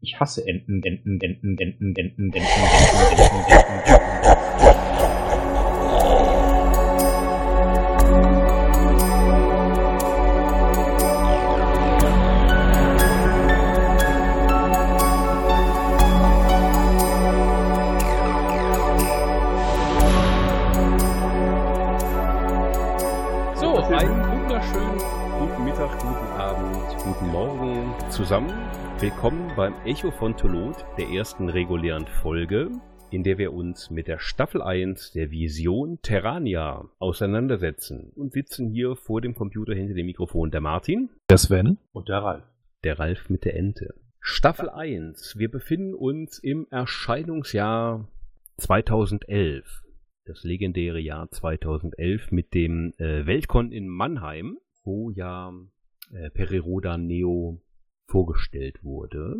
Ich hasse Enten, Enten, Enten, Enten, Enten, Enten, Enten, Enten, Enten, Enten. Willkommen beim Echo von Tolot, der ersten regulären Folge, in der wir uns mit der Staffel 1 der Vision Terrania auseinandersetzen und sitzen hier vor dem Computer hinter dem Mikrofon der Martin, Der Sven. Und der Ralf. der Ralf mit der Ente. Staffel 1. Wir befinden uns im Erscheinungsjahr 2011. Das legendäre Jahr 2011 mit dem äh, Weltkon in Mannheim, wo ja äh, Periroda Neo vorgestellt wurde.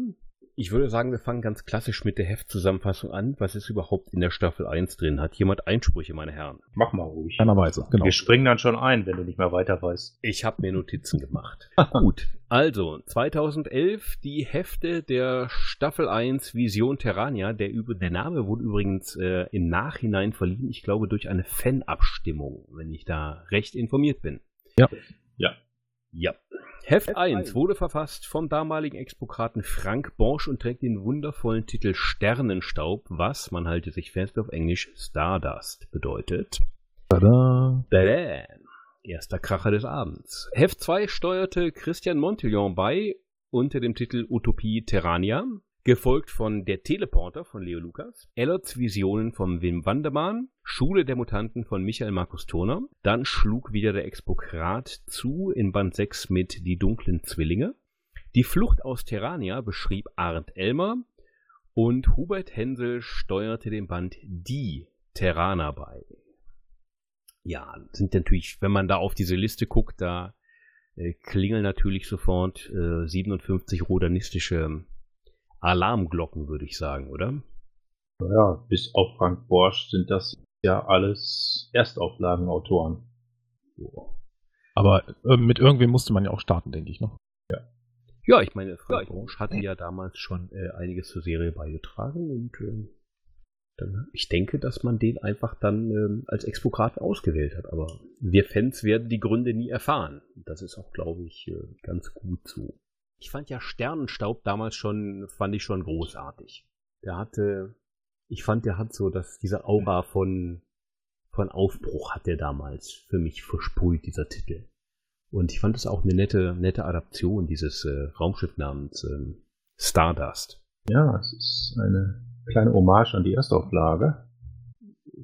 Ich würde sagen, wir fangen ganz klassisch mit der Heftzusammenfassung an. Was ist überhaupt in der Staffel 1 drin? Hat jemand Einsprüche, meine Herren? Mach mal ruhig. Keinerweise, genau. Wir springen dann schon ein, wenn du nicht mehr weiter weißt. Ich habe mir Notizen gemacht. Gut, also 2011 die Hefte der Staffel 1 Vision Terrania. Der, der Name wurde übrigens äh, im Nachhinein verliehen, ich glaube durch eine Fanabstimmung, wenn ich da recht informiert bin. Ja. Ja. Ja. Heft 1 wurde verfasst vom damaligen Expokraten Frank Borsch und trägt den wundervollen Titel Sternenstaub, was, man halte sich fest auf Englisch, Stardust bedeutet. Tada. Badam. Erster Kracher des Abends. Heft 2 steuerte Christian Montillon bei unter dem Titel Utopie Terrania, gefolgt von Der Teleporter von Leo Lukas, Ellerts Visionen von Wim Wandermann, Schule der Mutanten von Michael Markus Turner, dann schlug wieder der Expokrat zu in Band 6 mit Die dunklen Zwillinge, Die Flucht aus Terrania beschrieb Arndt Elmer und Hubert Hensel steuerte den Band Die Terraner bei. Ja, sind natürlich, wenn man da auf diese Liste guckt, da äh, klingeln natürlich sofort äh, 57 rodanistische Alarmglocken, würde ich sagen, oder? Ja, bis auf Frank Borsch sind das ja alles Erstauflagenautoren. Aber äh, mit irgendwem musste man ja auch starten, denke ich, ne? Ja, ich meine, Frank Borsch hatte ja damals schon äh, einiges zur Serie beigetragen und ähm, dann, ich denke, dass man den einfach dann ähm, als Expokrat ausgewählt hat. Aber wir Fans werden die Gründe nie erfahren. Das ist auch, glaube ich, äh, ganz gut so. Ich fand ja Sternenstaub damals schon, fand ich schon großartig. Der hatte, ich fand, der hat so, dass diese Aura von, von Aufbruch hat der damals für mich versprüht, dieser Titel. Und ich fand es auch eine nette, nette Adaption dieses äh, Raumschiff namens ähm, Stardust. Ja, es ist eine kleine Hommage an die Erstauflage,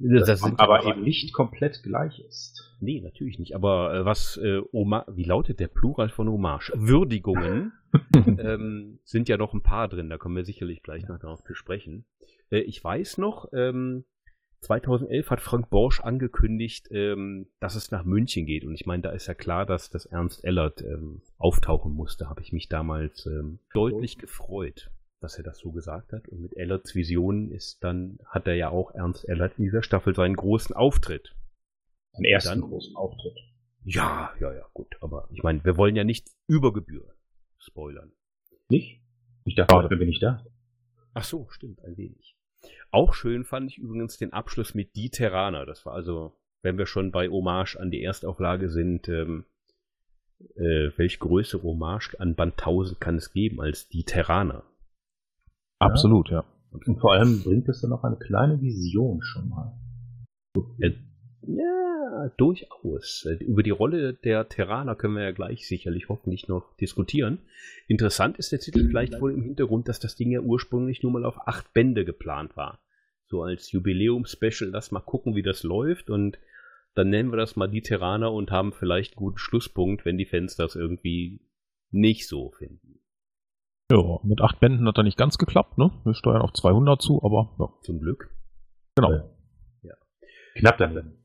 Das sind aber eben nicht komplett gleich ist. Nee, natürlich nicht. Aber äh, was, äh, Oma wie lautet der Plural von Hommage? Würdigungen ähm, sind ja noch ein paar drin, da kommen wir sicherlich gleich noch darauf zu sprechen. Äh, ich weiß noch, ähm, 2011 hat Frank Borsch angekündigt, ähm, dass es nach München geht. Und ich meine, da ist ja klar, dass das Ernst Ellert ähm, auftauchen musste. Habe ich mich damals ähm, deutlich gefreut, dass er das so gesagt hat. Und mit Ellerts Vision ist dann, hat er ja auch Ernst Ellert in dieser Staffel seinen großen Auftritt. Einen ersten Dann- großen Auftritt. Ja, ja, ja, gut. Aber ich meine, wir wollen ja nicht über Gebühr spoilern. Nicht? Ich dachte, dafür bin ich da. Ach so, stimmt, ein wenig. Auch schön fand ich übrigens den Abschluss mit Die Terraner. Das war also, wenn wir schon bei Hommage an die Erstauflage sind, ähm, äh, welch größere Hommage an Band 1000 kann es geben als Die Terraner? Absolut, ja. Und vor allem bringt es dann noch eine kleine Vision schon mal. Äh, ja, durchaus. Über die Rolle der Terraner können wir ja gleich sicherlich hoffentlich noch diskutieren. Interessant ist der Titel vielleicht wohl im Hintergrund, dass das Ding ja ursprünglich nur mal auf acht Bände geplant war. So als Jubiläum-Special, lass mal gucken, wie das läuft und dann nennen wir das mal die Terraner und haben vielleicht einen guten Schlusspunkt, wenn die Fans das irgendwie nicht so finden. Ja, mit acht Bänden hat er nicht ganz geklappt, ne? Wir steuern auf 200 zu, aber ja, Zum Glück. genau. Knapp dann.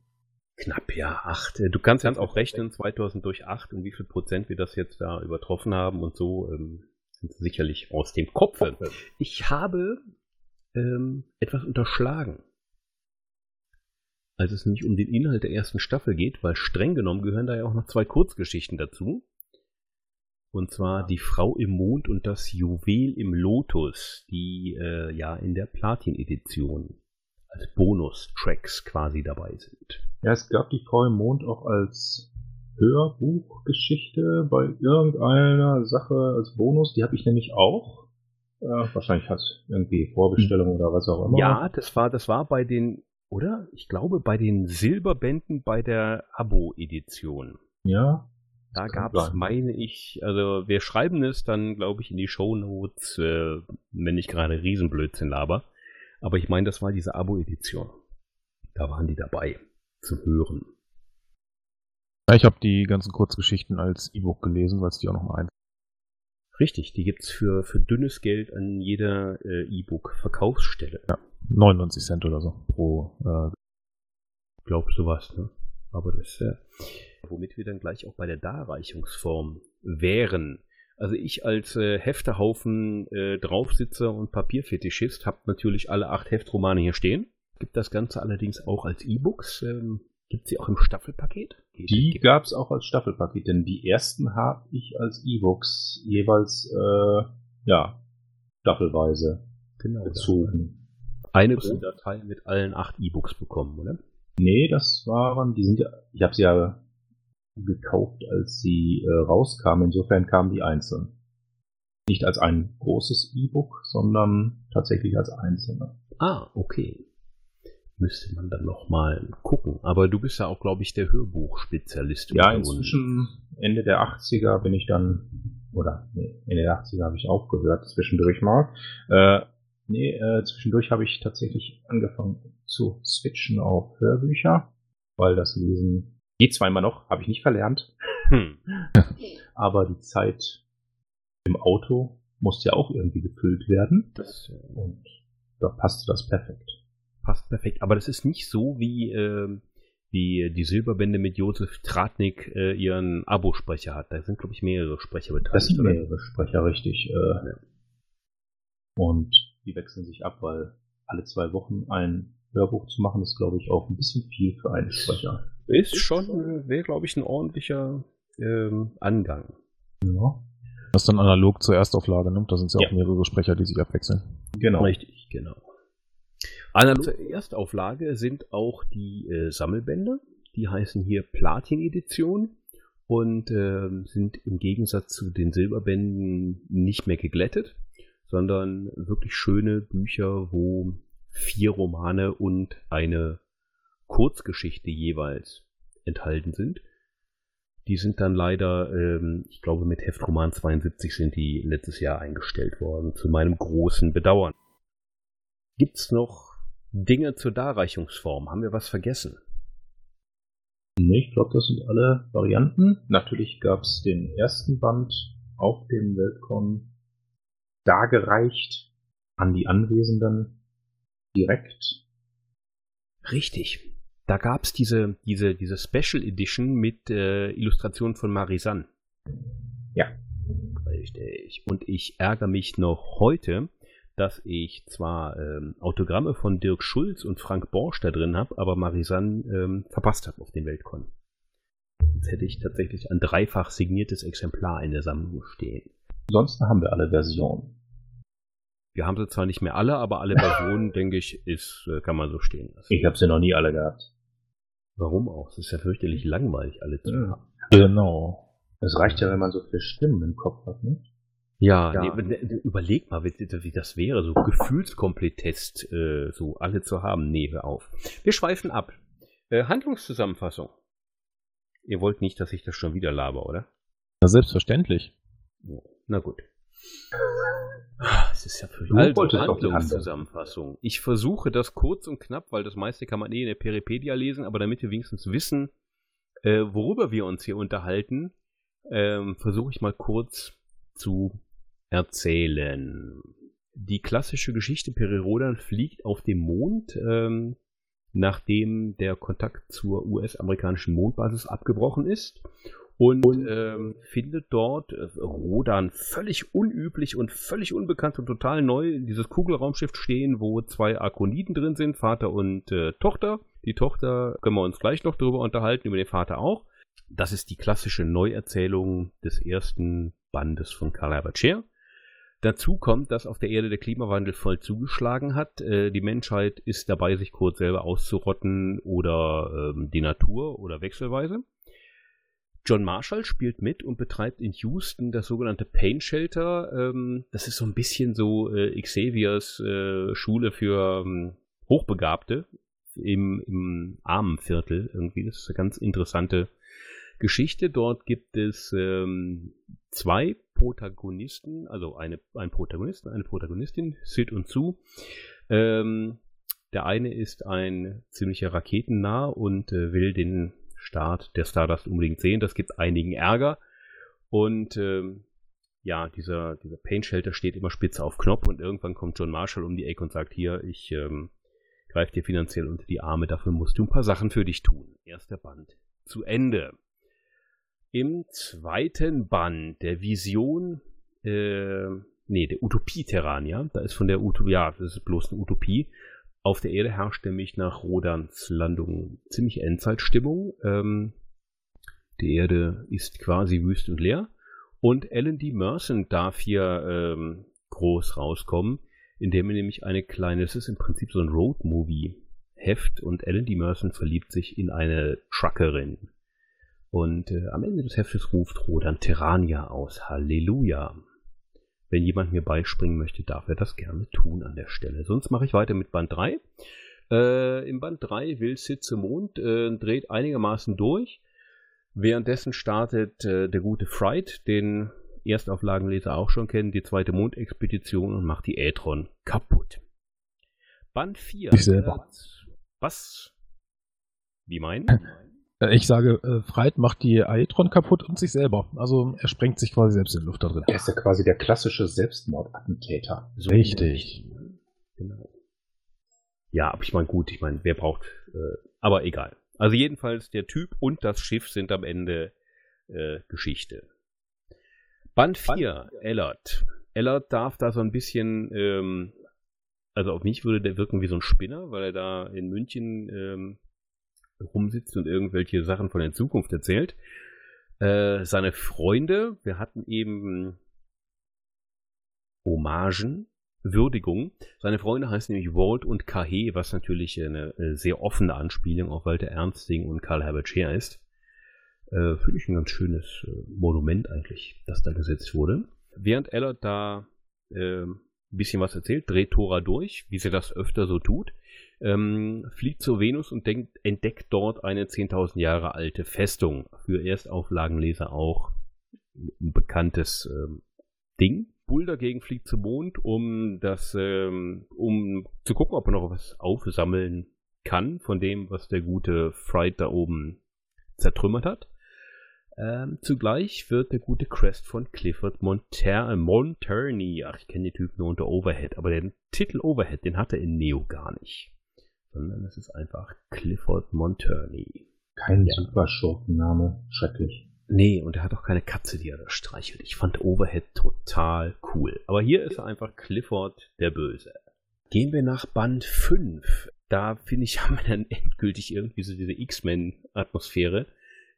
Knapp, ja, acht. Äh, Du kannst ganz auch rechnen, 2000 durch acht und wie viel Prozent wir das jetzt da übertroffen haben und so, ähm, sind sicherlich aus dem Kopfe. Ich habe ähm, etwas unterschlagen. Als es nämlich um den Inhalt der ersten Staffel geht, weil streng genommen gehören da ja auch noch zwei Kurzgeschichten dazu. Und zwar die Frau im Mond und das Juwel im Lotus, die äh, ja in der Platin-Edition als Bonus-Tracks quasi dabei sind. Ja, es gab die Frau im Mond auch als Hörbuchgeschichte bei irgendeiner Sache als Bonus. Die habe ich nämlich auch. Äh, wahrscheinlich hat irgendwie Vorbestellung oder was auch immer. Ja, das war, das war bei den, oder? Ich glaube, bei den Silberbänden bei der Abo-Edition. Ja. Da gab es, meine ich, also wir schreiben es dann, glaube ich, in die Shownotes, äh, wenn ich gerade Riesenblödsinn laber. Aber ich meine, das war diese Abo-Edition. Da waren die dabei zu hören. Ja, ich habe die ganzen Kurzgeschichten als E-Book gelesen, weil es die auch noch mal ein. Richtig, die gibt's für, für dünnes Geld an jeder äh, E-Book-Verkaufsstelle. Ja, 99 Cent oder so pro. Äh, Glaubst du was, ne? Aber das, äh, womit wir dann gleich auch bei der Darreichungsform wären. Also ich als äh, Heftehaufen äh, Draufsitzer und Papierfetischist habe natürlich alle acht Heftromane hier stehen. Gibt das Ganze allerdings auch als E-Books. Ähm, Gibt sie auch im Staffelpaket? Die gab es auch als Staffelpaket, denn die ersten habe ich als E-Books jeweils äh, ja staffelweise genau, bezogen. Eine große Datei mit allen acht E-Books bekommen, oder? Nee, das waren, die sind ja, ich habe sie ja gekauft, als sie äh, rauskamen. Insofern kamen die einzeln. Nicht als ein großes E-Book, sondern tatsächlich als einzelne. Ah, okay. Müsste man dann nochmal gucken. Aber du bist ja auch, glaube ich, der Hörbuchspezialist. Ja, inzwischen Ende der 80er bin ich dann, oder nee, Ende der 80er habe ich aufgehört, zwischendurch mal. Äh, nee, äh, zwischendurch habe ich tatsächlich angefangen zu switchen auf Hörbücher, weil das Lesen geht zwar immer noch, habe ich nicht verlernt. Hm. Aber die Zeit im Auto musste ja auch irgendwie gefüllt werden. Das, und da passte das perfekt passt perfekt. Aber das ist nicht so wie, äh, wie die Silberbände mit Josef Tratnik äh, ihren Abo-Sprecher hat. Da sind, glaube ich, mehrere Sprecher beteiligt. Das sind mehrere Sprecher, richtig. Äh, ja. Und die wechseln sich ab, weil alle zwei Wochen ein Hörbuch zu machen, ist, glaube ich, auch ein bisschen viel für einen Sprecher. Ist schon, wäre, glaube ich, ein ordentlicher ähm, Angang. Ja. Das ist dann analog zur Erstauflage, ne? Da sind ja auch mehrere Sprecher, die sich abwechseln. Genau. Richtig, genau. Analog zur Erstauflage sind auch die äh, Sammelbände. Die heißen hier Platin-Edition und äh, sind im Gegensatz zu den Silberbänden nicht mehr geglättet, sondern wirklich schöne Bücher, wo vier Romane und eine Kurzgeschichte jeweils enthalten sind. Die sind dann leider, ähm, ich glaube, mit Heftroman 72 sind die letztes Jahr eingestellt worden, zu meinem großen Bedauern. Gibt's noch Dinge zur Darreichungsform. Haben wir was vergessen? Nee, ich glaube, das sind alle Varianten. Natürlich gab es den ersten Band auf dem Weltcon dargereicht an die Anwesenden direkt. Richtig. Da gab es diese, diese, diese Special Edition mit äh, Illustrationen von Marisanne. Ja. Richtig. Und ich ärgere mich noch heute, dass ich zwar ähm, Autogramme von Dirk Schulz und Frank Borsch da drin habe, aber Marisanne ähm, verpasst habe auf den Weltkon. Jetzt hätte ich tatsächlich ein dreifach signiertes Exemplar in der Sammlung stehen. Ansonsten haben wir alle Versionen. Wir haben sie zwar nicht mehr alle, aber alle Versionen, denke ich, ist, äh, kann man so stehen lassen. Ich habe sie noch nie alle gehabt. Warum auch? Es ist ja fürchterlich langweilig, alle zu haben. Genau. Es reicht ja, wenn man so viele Stimmen im Kopf hat, nicht? Ja, ja. Nee, überleg mal, wie, wie, das wäre, so Gefühlskomplettest, äh, so alle zu haben. Nee, hör auf. Wir schweifen ab. Äh, Handlungszusammenfassung. Ihr wollt nicht, dass ich das schon wieder laber, oder? Na, selbstverständlich. Na gut. Es ist ja für also, Handlungszusammenfassung. Ich versuche das kurz und knapp, weil das meiste kann man eh in der Peripedia lesen, aber damit wir wenigstens wissen, äh, worüber wir uns hier unterhalten, ähm, versuche ich mal kurz zu erzählen. Die klassische Geschichte Peri Rodan fliegt auf dem Mond, ähm, nachdem der Kontakt zur US-amerikanischen Mondbasis abgebrochen ist und ähm, findet dort äh, Rodan völlig unüblich und völlig unbekannt und total neu dieses Kugelraumschiff stehen, wo zwei Arkoniden drin sind, Vater und äh, Tochter. Die Tochter können wir uns gleich noch darüber unterhalten, über den Vater auch. Das ist die klassische Neuerzählung des ersten Bandes von Karl Herbert Scheer. Dazu kommt, dass auf der Erde der Klimawandel voll zugeschlagen hat. Äh, die Menschheit ist dabei, sich kurz selber auszurotten oder ähm, die Natur oder wechselweise. John Marshall spielt mit und betreibt in Houston das sogenannte Pain Shelter. Ähm, das ist so ein bisschen so äh, Xaviers äh, Schule für ähm, Hochbegabte im, im Armenviertel irgendwie. Das ist eine ganz interessante Geschichte. Dort gibt es ähm, zwei Protagonisten, also eine, ein Protagonisten, eine Protagonistin, Sid und Sue. Ähm, der eine ist ein ziemlicher Raketennah und äh, will den Start der Stardust unbedingt sehen. Das gibt einigen Ärger. Und ähm, ja, dieser, dieser Pain Shelter steht immer spitze auf Knopf und irgendwann kommt John Marshall um die Ecke und sagt, hier, ich ähm, greife dir finanziell unter die Arme, dafür musst du ein paar Sachen für dich tun. Erster Band zu Ende. Im zweiten Band der Vision, äh, nee, der Utopie Terrania, da ist von der Utopie, ja, das ist bloß eine Utopie, auf der Erde herrscht nämlich nach Rodans Landung ziemlich Endzeitstimmung. Ähm, die Erde ist quasi wüst und leer. Und Alan D. Merson darf hier ähm, groß rauskommen, indem er nämlich eine kleine, es ist im Prinzip so ein Road-Movie-Heft und Alan D. Merson verliebt sich in eine Truckerin. Und äh, am Ende des Heftes ruft Rodan Terrania aus. Halleluja. Wenn jemand mir beispringen möchte, darf er das gerne tun an der Stelle. Sonst mache ich weiter mit Band 3. Äh, Im Band 3 will Sitze Mond, äh, dreht einigermaßen durch. Währenddessen startet äh, der gute Fright, den Erstauflagenleser auch schon kennen, die zweite Mondexpedition und macht die Aetron kaputt. Band 4. Ich selber. was? Wie meinen? Äh, ich sage, äh, Freit macht die Aetron kaputt und sich selber. Also er sprengt sich quasi selbst in Luft da drin. Er ist ja quasi der klassische Selbstmordattentäter. So Richtig. Genau. Ja, aber ich meine, gut, ich meine, wer braucht, äh, aber egal. Also jedenfalls, der Typ und das Schiff sind am Ende äh, Geschichte. Band 4, Ellert. Ellert darf da so ein bisschen, ähm, also auf mich würde der wirken wie so ein Spinner, weil er da in München ähm, rumsitzt und irgendwelche Sachen von der Zukunft erzählt. Äh, seine Freunde, wir hatten eben Hommagen, Würdigung. Seine Freunde heißen nämlich Walt und Kahe, was natürlich eine, eine sehr offene Anspielung auf Walter Ernsting und Karl Herbert Scheer ist. Äh, Finde ich ein ganz schönes äh, Monument eigentlich, das da gesetzt wurde. Während Ella da äh, ein bisschen was erzählt, dreht Tora durch, wie sie das öfter so tut ähm, fliegt zur Venus und denkt, entdeckt dort eine 10.000 Jahre alte Festung. Für Erstauflagenleser auch ein bekanntes ähm, Ding. Bull dagegen fliegt zum Mond, um das, ähm, um zu gucken, ob er noch was aufsammeln kann von dem, was der gute Fright da oben zertrümmert hat. Ähm, zugleich wird der gute Crest von Clifford Monter Monterney, ach, ich kenne den Typen nur unter Overhead, aber den Titel Overhead, den hat er in Neo gar nicht sondern es ist einfach Clifford Monturney. Kein ja. super Schurkenname. Schrecklich. Nee, und er hat auch keine Katze, die er da streichelt. Ich fand Overhead total cool. Aber hier ist er einfach Clifford der Böse. Gehen wir nach Band 5. Da, finde ich, haben wir dann endgültig irgendwie so diese X-Men-Atmosphäre,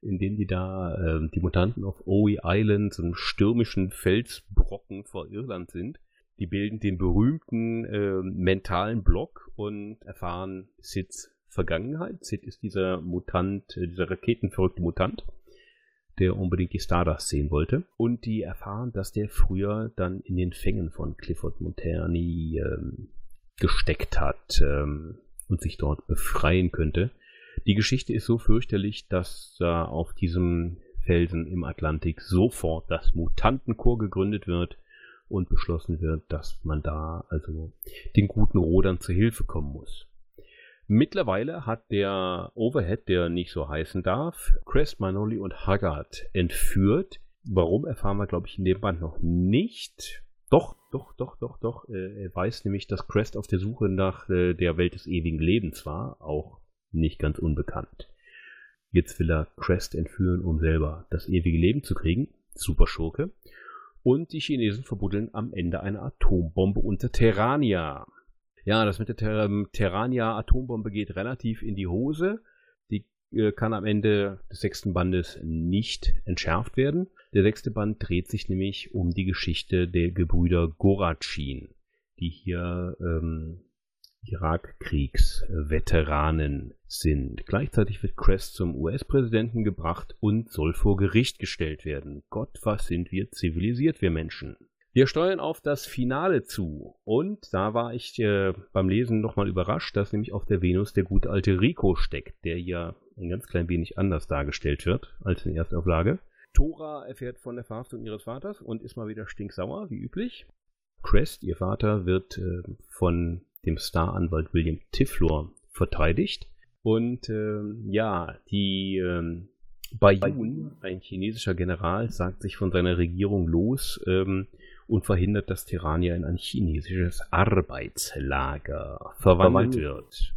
in dem die da, äh, die Mutanten auf Owie Island, so einem stürmischen Felsbrocken vor Irland sind die bilden den berühmten äh, mentalen Block und erfahren Sids Vergangenheit. Sid ist dieser Mutant, äh, dieser raketenverrückte Mutant, der unbedingt die Stardust sehen wollte. Und die erfahren, dass der früher dann in den Fängen von Clifford Monterni ähm, gesteckt hat ähm, und sich dort befreien könnte. Die Geschichte ist so fürchterlich, dass da auf diesem Felsen im Atlantik sofort das Mutantenchor gegründet wird und beschlossen wird, dass man da also den guten Rodern zur Hilfe kommen muss. Mittlerweile hat der Overhead, der nicht so heißen darf, Crest, Manoli und Haggard entführt. Warum erfahren wir, glaube ich, in dem Band noch nicht. Doch, doch, doch, doch, doch. Äh, er weiß nämlich, dass Crest auf der Suche nach äh, der Welt des ewigen Lebens war. Auch nicht ganz unbekannt. Jetzt will er Crest entführen, um selber das ewige Leben zu kriegen. Super Schurke. Und die Chinesen verbuddeln am Ende eine Atombombe unter Terrania. Ja, das mit der Ter Terrania-Atombombe geht relativ in die Hose. Die äh, kann am Ende des sechsten Bandes nicht entschärft werden. Der sechste Band dreht sich nämlich um die Geschichte der Gebrüder Goratschin, die hier ähm, Irakkriegsveteranen sind. Gleichzeitig wird Crest zum US-Präsidenten gebracht und soll vor Gericht gestellt werden. Gott, was sind wir zivilisiert, wir Menschen. Wir steuern auf das Finale zu und da war ich äh, beim Lesen nochmal überrascht, dass nämlich auf der Venus der gute alte Rico steckt, der ja ein ganz klein wenig anders dargestellt wird als in Erstauflage. Tora erfährt von der Verhaftung ihres Vaters und ist mal wieder stinksauer, wie üblich. Crest, ihr Vater, wird äh, von dem Staranwalt William Tiflor verteidigt. Und äh, ja, die äh, Bayun, ein chinesischer General, sagt sich von seiner Regierung los ähm, und verhindert, dass Tirania in ein chinesisches Arbeitslager verwandelt wird.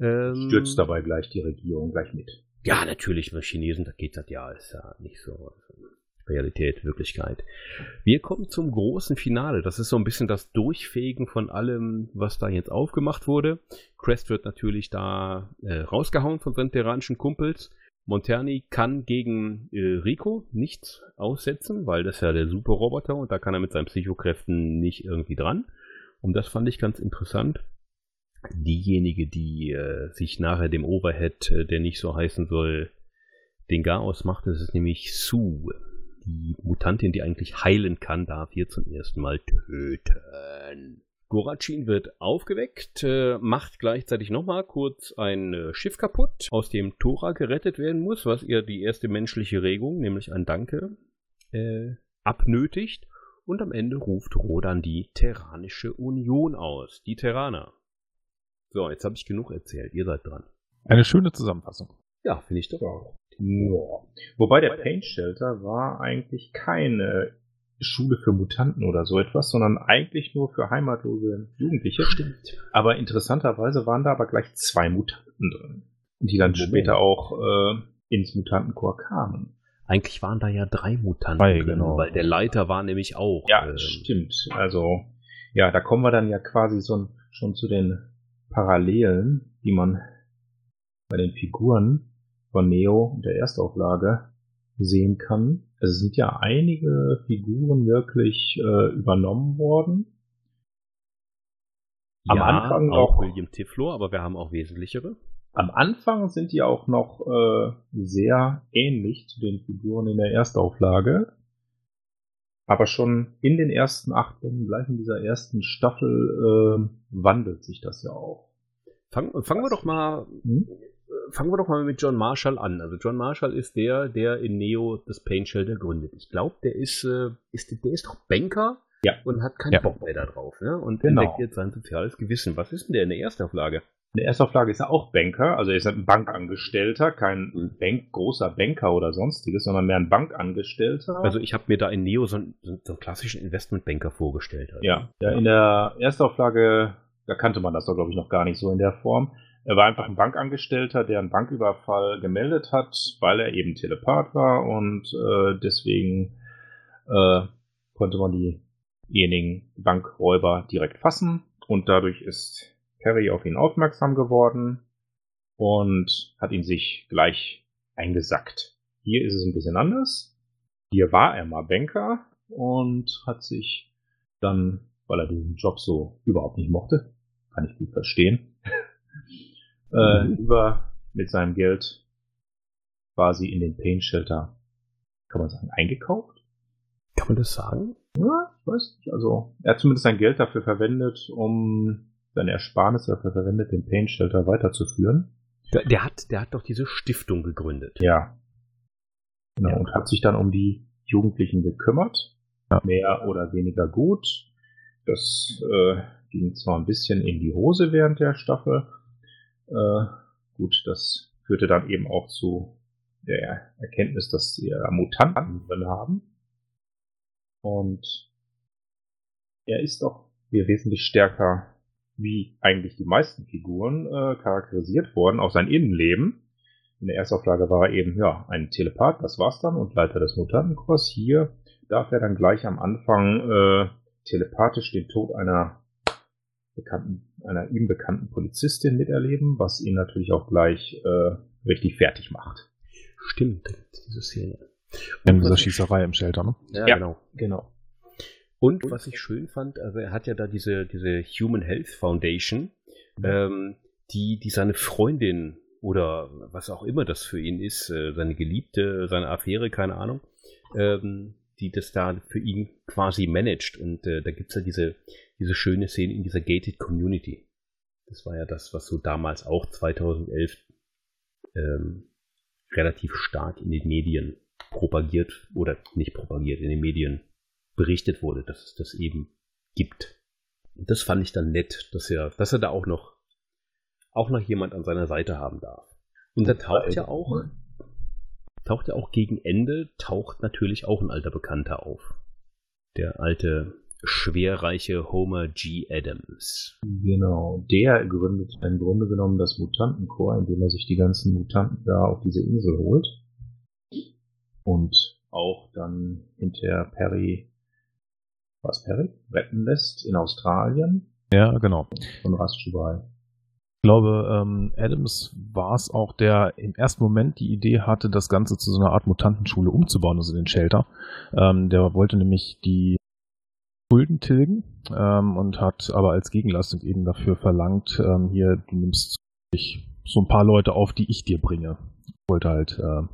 Ähm, Stürzt dabei gleich die Regierung gleich mit. Ja, natürlich, für Chinesen, da geht das ja, ist ja nicht so. Realität, Wirklichkeit. Wir kommen zum großen Finale. Das ist so ein bisschen das Durchfegen von allem, was da jetzt aufgemacht wurde. Crest wird natürlich da äh, rausgehauen von seinen terranischen Kumpels. Monterni kann gegen äh, Rico nichts aussetzen, weil das ja der Superroboter und da kann er mit seinen Psychokräften nicht irgendwie dran. Und das fand ich ganz interessant. Diejenige, die äh, sich nachher dem Overhead, äh, der nicht so heißen soll, den Garaus macht, das ist nämlich Sue die Mutantin, die eigentlich heilen kann, darf hier zum ersten Mal töten. Gorachin wird aufgeweckt, äh, macht gleichzeitig nochmal kurz ein äh, Schiff kaputt, aus dem Tora gerettet werden muss, was ihr die erste menschliche Regung, nämlich ein Danke, äh, abnötigt. Und am Ende ruft Rodan die Terranische Union aus, die Terraner. So, jetzt habe ich genug erzählt, ihr seid dran. Eine schöne Zusammenfassung. Ja, finde ich doch auch. Ja. Wobei der Paint Shelter war eigentlich keine Schule für Mutanten oder so etwas, sondern eigentlich nur für heimatlose Jugendliche. Stimmt. Aber interessanterweise waren da aber gleich zwei Mutanten drin, die dann Moment. später auch äh, ins Mutantenchor kamen. Eigentlich waren da ja drei Mutanten drei, drin, genau. weil der Leiter war nämlich auch. Ja, äh, stimmt. Also ja, da kommen wir dann ja quasi so schon zu den Parallelen, die man bei den Figuren von Neo der Erstauflage sehen kann. Es sind ja einige Figuren wirklich äh, übernommen worden. Am ja, Anfang auch noch, William Tiflo, aber wir haben auch wesentlichere. Am Anfang sind die auch noch äh, sehr ähnlich zu den Figuren in der Erstauflage. Aber schon in den ersten acht Bänden, gleich in dieser ersten Staffel, äh, wandelt sich das ja auch. Fangen, fangen wir doch mal hm? Fangen wir doch mal mit John Marshall an. Also John Marshall ist der, der in Neo das Pain Shelter gründet. Ich glaube, der ist, äh, ist, der ist doch Banker ja. und hat keinen ja. Bock mehr darauf. Ne? Und genau. entdeckt jetzt sein soziales Gewissen. Was ist denn der in der Erstauflage? In der Erstauflage ist er auch Banker, also er ist ein Bankangestellter, kein mhm. Bank, großer Banker oder sonstiges, sondern mehr ein Bankangestellter. Also ich habe mir da in Neo so einen, so einen klassischen Investmentbanker vorgestellt. Also. Ja, ja, in der Erstauflage, da kannte man das doch, glaube ich, noch gar nicht so in der Form. Er war einfach ein Bankangestellter, der einen Banküberfall gemeldet hat, weil er eben Telepath war und äh, deswegen äh, konnte man diejenigen Bankräuber direkt fassen und dadurch ist Perry auf ihn aufmerksam geworden und hat ihn sich gleich eingesackt. Hier ist es ein bisschen anders. Hier war er mal Banker und hat sich dann, weil er diesen Job so überhaupt nicht mochte, kann ich gut verstehen, äh, mhm. über mit seinem Geld quasi in den Pain Shelter, kann man sagen, eingekauft? Kann man das sagen? Ja, ich weiß nicht. Also, er hat zumindest sein Geld dafür verwendet, um seine Ersparnisse dafür verwendet, den Pain Shelter weiterzuführen. Der, der, hat, der hat doch diese Stiftung gegründet. Ja. Genau, ja. und hat sich dann um die Jugendlichen gekümmert. Ja. Mehr oder weniger gut. Das äh, ging zwar ein bisschen in die Hose während der Staffel, äh, gut, das führte dann eben auch zu der Erkenntnis, dass sie Mutanten drin haben. Und er ist doch hier wesentlich stärker, wie eigentlich die meisten Figuren, äh, charakterisiert worden, auch sein Innenleben. In der Erstauflage war er eben, ja, ein Telepath, das war's dann, und Leiter des Mutantenkurs. Hier darf er dann gleich am Anfang äh, telepathisch den Tod einer bekannten, einer ihm bekannten Polizistin miterleben, was ihn natürlich auch gleich äh, richtig fertig macht. Stimmt, diese Szene. In dieser Schießerei im Shelter, ne? Ja, Ja. genau. Genau. Und was ich schön fand, also er hat ja da diese, diese Human Health Foundation, ähm, die, die seine Freundin oder was auch immer das für ihn ist, äh, seine Geliebte, seine Affäre, keine Ahnung, ähm, die das da für ihn quasi managt. Und äh, da gibt's ja diese, diese schöne Szene in dieser Gated Community. Das war ja das, was so damals auch 2011 ähm, relativ stark in den Medien propagiert oder nicht propagiert, in den Medien berichtet wurde, dass es das eben gibt. Und das fand ich dann nett, dass er, dass er da auch noch, auch noch jemand an seiner Seite haben darf. Und da taucht ja auch, taucht ja auch gegen Ende, taucht natürlich auch ein alter Bekannter auf. Der alte, schwerreiche Homer G. Adams. Genau. Der gründet im Grunde genommen das Mutantenchor, indem er sich die ganzen Mutanten da auf diese Insel holt. Und auch dann hinterher Perry, was Perry? Retten lässt in Australien Ja, genau. von Rastschubai. Ich glaube, ähm, Adams war es auch, der im ersten Moment die Idee hatte, das Ganze zu so einer Art Mutantenschule umzubauen, also den Shelter. Ähm, der wollte nämlich die Schulden tilgen ähm, und hat aber als Gegenleistung eben dafür verlangt, ähm, hier, du nimmst so ein paar Leute auf, die ich dir bringe. Ich wollte halt ähm,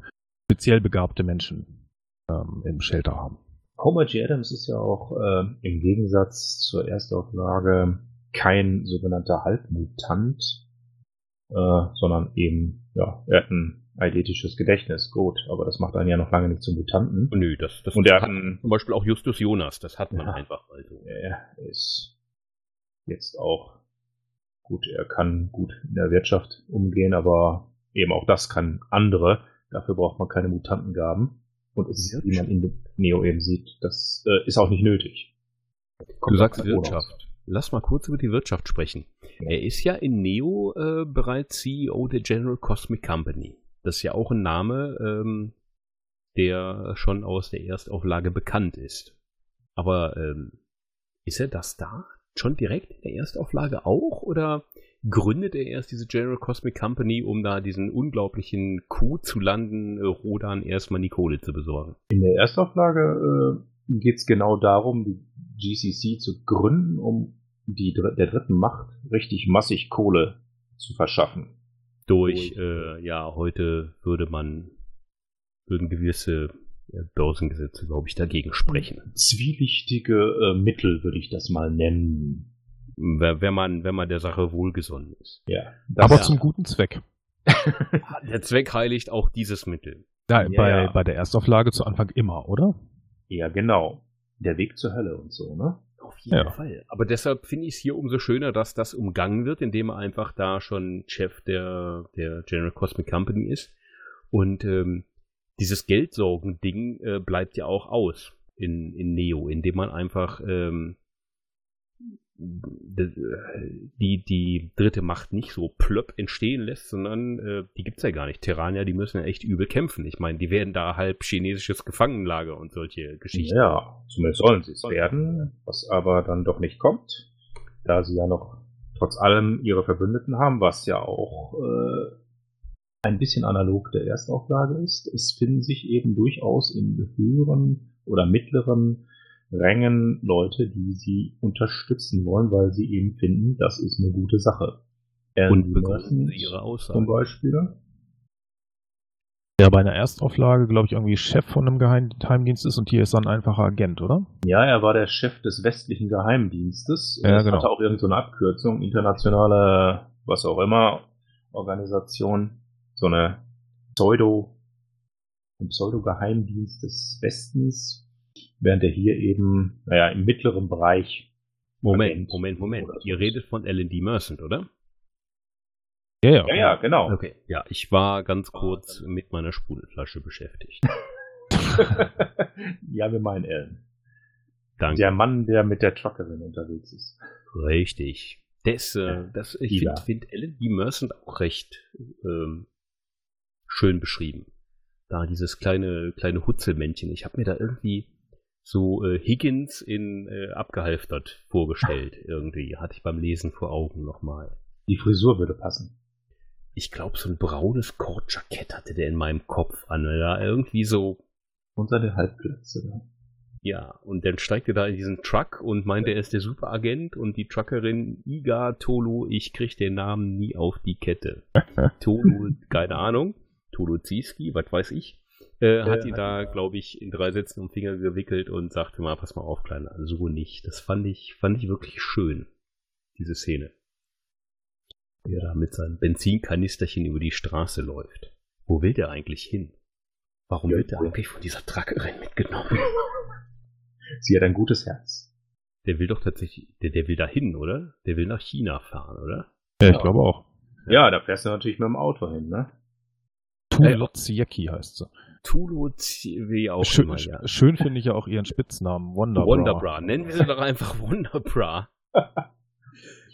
speziell begabte Menschen ähm, im Shelter haben. Homer G. Adams ist ja auch äh, im Gegensatz zur Erstauflage kein sogenannter Halbmutant, äh, sondern eben, ja, er hat ein eidetisches Gedächtnis, gut, aber das macht einen ja noch lange nicht zum Mutanten. Nö, das, das Und er hat ein, zum Beispiel auch Justus Jonas, das hat man Ja. einfach mal so. er ist jetzt auch, gut, er kann gut in der Wirtschaft umgehen, aber eben auch das kann andere. Dafür braucht man keine Mutantengaben. Und es ist, wie man in Neo eben sieht, das äh, ist auch nicht nötig. Du sagst ohne Wirtschaft. Lass mal kurz über die Wirtschaft sprechen. Er ist ja in Neo äh, bereits CEO der General Cosmic Company. Das ist ja auch ein Name, ähm, der schon aus der Erstauflage bekannt ist. Aber ähm, ist er das da? Schon direkt in der Erstauflage auch? Oder gründet er erst diese General Cosmic Company, um da diesen unglaublichen Coup zu landen, äh, Rodan erstmal die Kohle zu besorgen? In der Erstauflage äh, geht es genau darum, die GCC zu gründen, um die dr der dritten Macht richtig massig Kohle zu verschaffen. durch, Durch- äh, ja, heute würde man, würden gewisse äh, Börsengesetze, glaube ich, dagegen sprechen. Zwielichtige äh, Mittel würde ich das mal nennen. Wenn man, wenn man der Sache wohlgesonnen ist. Ja. Aber ja. zum guten Zweck. Der Zweck heiligt auch dieses Mittel. Ja, Ja, bei, ja. bei der Erstauflage zu Anfang immer, oder? Ja, genau. Der Weg zur Hölle und so, ne? Auf jeden Ja. Fall. Aber deshalb finde ich es hier umso schöner, dass das umgangen wird, indem er einfach da schon Chef der, der General Cosmic Company ist. Und ähm, dieses Geldsorgen-Ding äh, bleibt ja auch aus in, in Neo, indem man einfach ähm, die, die dritte Macht nicht so plöpp entstehen lässt, sondern äh, die gibt's ja gar nicht. Terranier, die müssen ja echt übel kämpfen. Ich meine, die werden da halb chinesisches Gefangenenlager und solche Geschichten. Ja, zumindest sollen sie es werden, was aber dann doch nicht kommt, da sie ja noch trotz allem ihre Verbündeten haben, was ja auch äh, ein bisschen analog der Erstauflage ist. Es finden sich eben durchaus in höheren oder mittleren Rängen Leute, die sie unterstützen wollen, weil sie eben finden, das ist eine gute Sache. Und Andy begründen Merchant ihre Aussagen. zum Beispiel. Der bei einer Erstauflage, glaube ich, irgendwie Chef von einem Geheim Geheimdienst ist und hier ist er ein einfacher Agent, oder? Ja, er war der Chef des westlichen Geheimdienstes. Ja, genau. hatte auch irgendeine so eine Abkürzung, internationale, was auch immer, Organisation, so eine Pseudo, ein Pseudo-Geheimdienst des Westens, während er hier eben, naja, im mittleren Bereich. Moment, Moment, Moment. so Ihr redet von L&D Merchant, oder? Ja, ja. Ja, ja, genau. Okay. Ja, ich war ganz kurz mit meiner Sprudelflasche beschäftigt. ja, wir meinen Ellen. Danke. Der Mann, der mit der Truckerin unterwegs ist. Richtig. Das, äh, das, ich finde find L&D Merchant auch recht ähm, schön beschrieben. Da dieses kleine, kleine Hutzelmännchen. Ich habe mir da irgendwie so äh, Higgins in äh, abgehalftert vorgestellt. irgendwie. Hatte ich beim Lesen vor Augen nochmal. Die Frisur würde passen. Ich glaube, so ein braunes Kordjackett hatte der in meinem Kopf an. er irgendwie so Und seine Halbplätze. Ja. Ja, und dann steigt er da in diesen Truck und meint, er ist der Superagent und die Truckerin Iga Tolo, ich krieg den Namen nie auf die Kette. Tolo, keine Ahnung, Tolo Zieski, was weiß ich, äh, hat ihn da, glaube ich, in drei Sätzen um den Finger gewickelt und sagte mal, pass mal auf, Kleiner, so nicht. Das fand ich, fand ich wirklich schön, diese Szene. Wie er da mit seinem Benzinkanisterchen über die Straße läuft. Wo will der eigentlich hin? Warum Ja, wird er eigentlich von dieser Truckerin mitgenommen? Sie hat ein gutes Herz. Der will doch tatsächlich, der, der will da hin, oder? Der will nach China fahren, oder? Ja, ich glaube auch. Ja, da fährst du natürlich mit dem Auto hin, ne? Tulotsieki heißt sie. Tulu, wie auch Schön, immer, ja. schön finde ich ja auch ihren Spitznamen, Wonderbra. Wonderbra. Nennen wir sie doch einfach Wonderbra.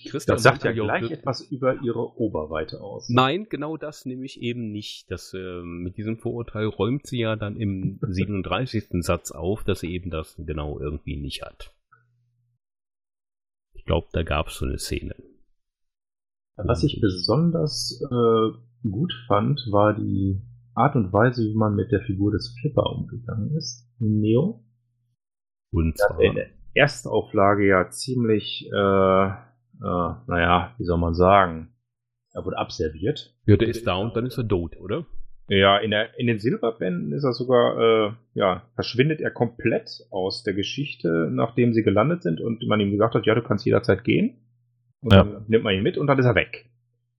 Christian Das sagt ja gleich wird- etwas über ihre Oberweite aus. Nein, genau das nämlich eben nicht. Das, ähm, mit diesem Vorurteil räumt sie ja dann im 37. Satz auf, dass sie eben das genau irgendwie nicht hat. Ich glaube, da gab es so eine Szene. Was ich besonders äh, gut fand, war die Art und Weise, wie man mit der Figur des Flipper umgegangen ist. Neo. Und zwar, in der Erstauflage ja ziemlich, äh, äh, naja, wie soll man sagen, er wurde abserviert. ja, der ist da und dann ist er tot, oder? Ja, in, der, in den Silberbänden ist er sogar, äh, ja, verschwindet er komplett aus der Geschichte, nachdem sie gelandet sind und man ihm gesagt hat, ja, du kannst jederzeit gehen. Und Ja. dann nimmt man ihn mit und dann ist er weg.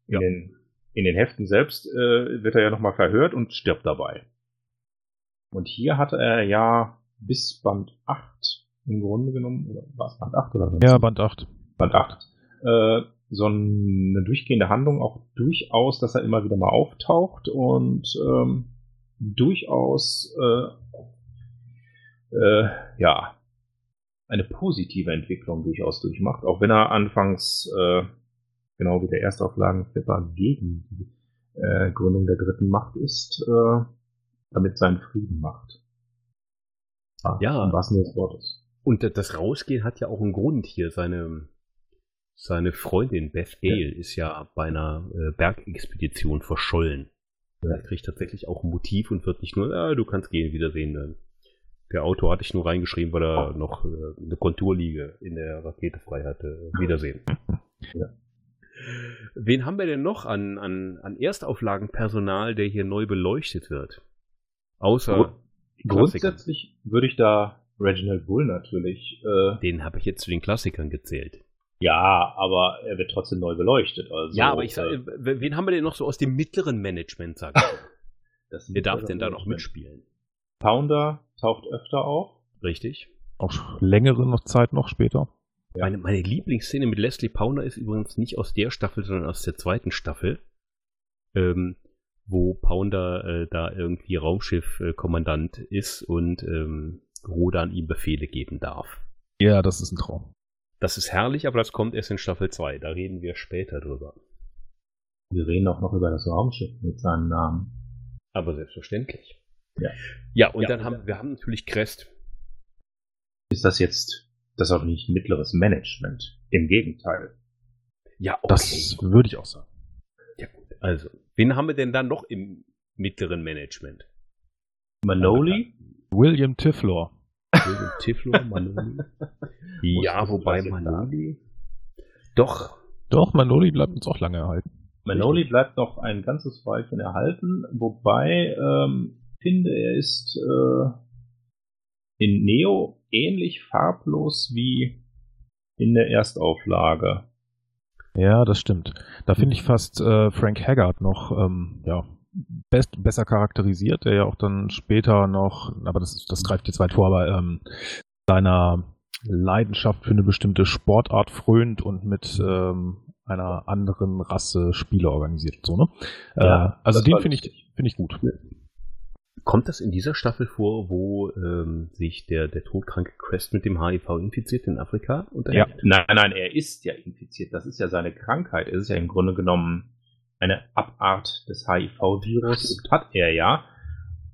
In, Ja. den, in den Heften selbst äh, wird er ja nochmal verhört und stirbt dabei. Und hier hatte er ja bis Band 8 im Grunde genommen, oder war es Band 8 oder was? Ja, Band 8. Band 8, äh, so eine durchgehende Handlung auch durchaus, dass er immer wieder mal auftaucht und ähm, durchaus äh, äh, ja eine positive Entwicklung durchaus durchmacht, auch wenn er anfangs äh, genau wie der Erstauflagenflipper gegen die äh, Gründung der dritten Macht ist, äh, damit seinen Frieden macht. Ah, Ja. Im wahrsten des Wortes. Und das Rausgehen hat ja auch einen Grund hier. Seine, seine Freundin Beth Gale ist ja bei einer äh, Bergexpedition verschollen. Er kriegt tatsächlich auch ein Motiv und wird nicht nur, ah, du kannst gehen, wiedersehen. äh. Der Autor hatte ich nur reingeschrieben, weil er noch äh, eine Konturliege in der Rakete frei hatte. Wiedersehen. Ja. Wen haben wir denn noch an, an, an Erstauflagenpersonal, der hier neu beleuchtet wird? Außer Grund-. Grundsätzlich würde ich da Reginald Bull natürlich. Äh, Den habe ich jetzt zu den Klassikern gezählt. ja, aber er wird trotzdem neu beleuchtet. Also, ja, aber ich sag, äh, äh, wen haben wir denn noch so aus dem mittleren Management, sag ich Wer darf denn da noch mitspielen? mitspielen? Pounder taucht öfter auf. Richtig? Auch längere noch Zeit noch später. Ja. Meine, meine Lieblingsszene mit Leslie Pounder ist übrigens nicht aus der Staffel, sondern aus der zweiten Staffel, ähm, wo Pounder äh, da irgendwie Raumschiff-Kommandant ist und ähm, Rodan ihm Befehle geben darf. Ja, das ist ein Traum. Das ist herrlich, aber das kommt erst in Staffel 2. Da reden wir später drüber. Wir reden auch noch über das Raumschiff mit seinem Namen. Aber selbstverständlich. Ja. Ja, und Ja, dann haben wir haben natürlich Crest. Ist das jetzt das ist auch nicht mittleres Management? Im Gegenteil. Ja, okay. Das würde ich auch sagen. Ja, gut. Also, wen haben wir denn dann noch im mittleren Management? Manoli? William Tiflor. William Tiflor, Manoli. ja, wobei Manoli. Doch. Doch, Manoli bleibt uns auch lange erhalten. Manoli bleibt noch ein ganzes Weilchen erhalten, wobei ähm, finde er ist äh, in Neo ähnlich farblos wie in der Erstauflage. Ja, das stimmt. Da finde ich fast äh, Frank Haggard noch ähm, ja, best, besser charakterisiert, der ja auch dann später noch, aber das, das greift jetzt weit vor, aber ähm, seiner Leidenschaft für eine bestimmte Sportart frönt und mit ähm, einer anderen Rasse Spiele organisiert. So, ne? Ja, äh, also den finde ich, finde ich gut. Kommt das in dieser Staffel vor, wo ähm, sich der, der todkranke Quest mit dem HIV infiziert in Afrika unterhält? Nein, nein, er ist ja infiziert. Das ist ja seine Krankheit. Es ist ja im Grunde genommen eine Abart des HIV-Virus. Hat er ja.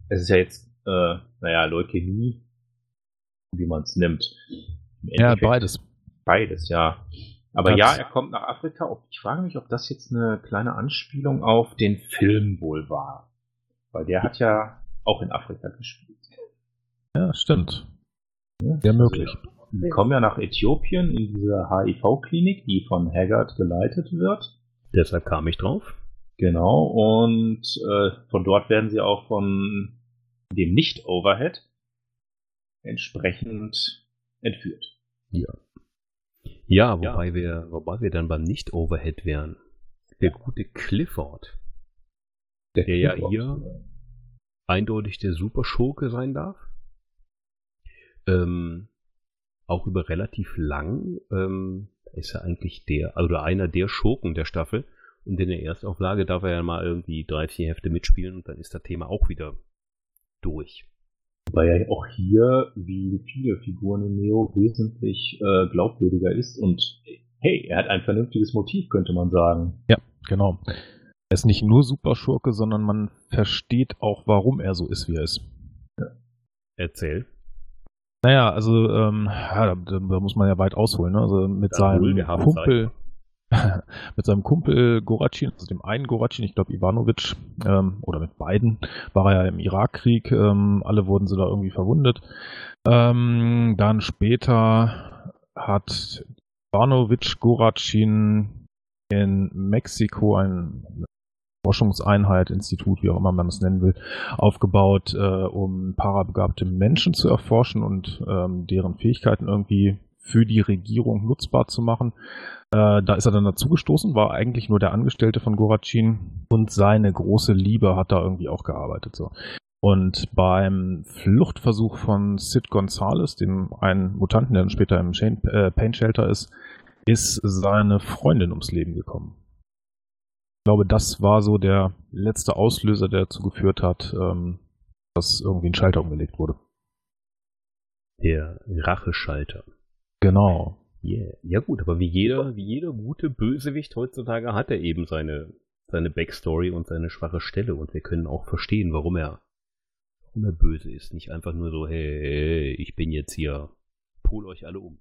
Es ist ja jetzt, äh, naja, Leukämie, wie man es nimmt. Im Ja, beides. Beides, ja. Aber Das- ja, er kommt nach Afrika. Ob- Ich frage mich, ob das jetzt eine kleine Anspielung auf den Film wohl war. Weil der hat ja auch in Afrika gespielt. Ja, stimmt. Sehr möglich. Wir kommen ja nach Äthiopien in diese HIV-Klinik, die von Haggard geleitet wird. Deshalb kam ich drauf. Genau, und äh, von dort werden sie auch von dem Nicht-Overhead entsprechend entführt. Ja. Ja, wobei ja. wir, wobei wir dann beim Nicht-Overhead wären. Der gute Clifford. Der, der ja hier eindeutig der Superschurke sein darf. Ähm, auch über relativ lang ähm, ist er eigentlich der, also einer der Schurken der Staffel. Und in der Erstauflage darf er ja mal irgendwie drei, vier Hefte mitspielen und dann ist das Thema auch wieder durch. Weil er auch hier, wie viele Figuren in Neo, wesentlich äh, glaubwürdiger ist und hey, er hat ein vernünftiges Motiv, könnte man sagen. Ja, genau. Er ist nicht nur Superschurke, sondern man versteht auch, warum er so ist, wie er ist. Ja. Erzähl. Naja, also ähm, ja, da, da, muss man ja weit ausholen. Ne? Also mit ja, seinem Kumpel, mit seinem Kumpel Goracin, also dem einen Goracin, ich glaube Ivanovic, ähm, oder mit beiden, war er ja im Irakkrieg. Ähm, alle wurden sie da irgendwie verwundet. Ähm, dann später hat Ivanovic Goracin in Mexiko ein Forschungseinheit, Institut, wie auch immer man es nennen will, aufgebaut, äh, um parabegabte Menschen zu erforschen und ähm, deren Fähigkeiten irgendwie für die Regierung nutzbar zu machen. Äh, da ist er dann dazugestoßen, war eigentlich nur der Angestellte von Goracin und seine große Liebe hat da irgendwie auch gearbeitet. So. Und beim Fluchtversuch von Sid Gonzalez, dem einen Mutanten, der dann später im äh, Pain Shelter ist, ist seine Freundin ums Leben gekommen. Ich glaube, das war so der letzte Auslöser, der dazu geführt hat, ähm, dass irgendwie ein Schalter umgelegt wurde. Der Racheschalter. Genau. Yeah. Ja gut, aber wie jeder, wie jeder gute Bösewicht heutzutage hat er eben seine, seine Backstory und seine schwache Stelle und wir können auch verstehen, warum er, warum er böse ist. Nicht einfach nur so, hey, ich bin jetzt hier, pol euch alle um.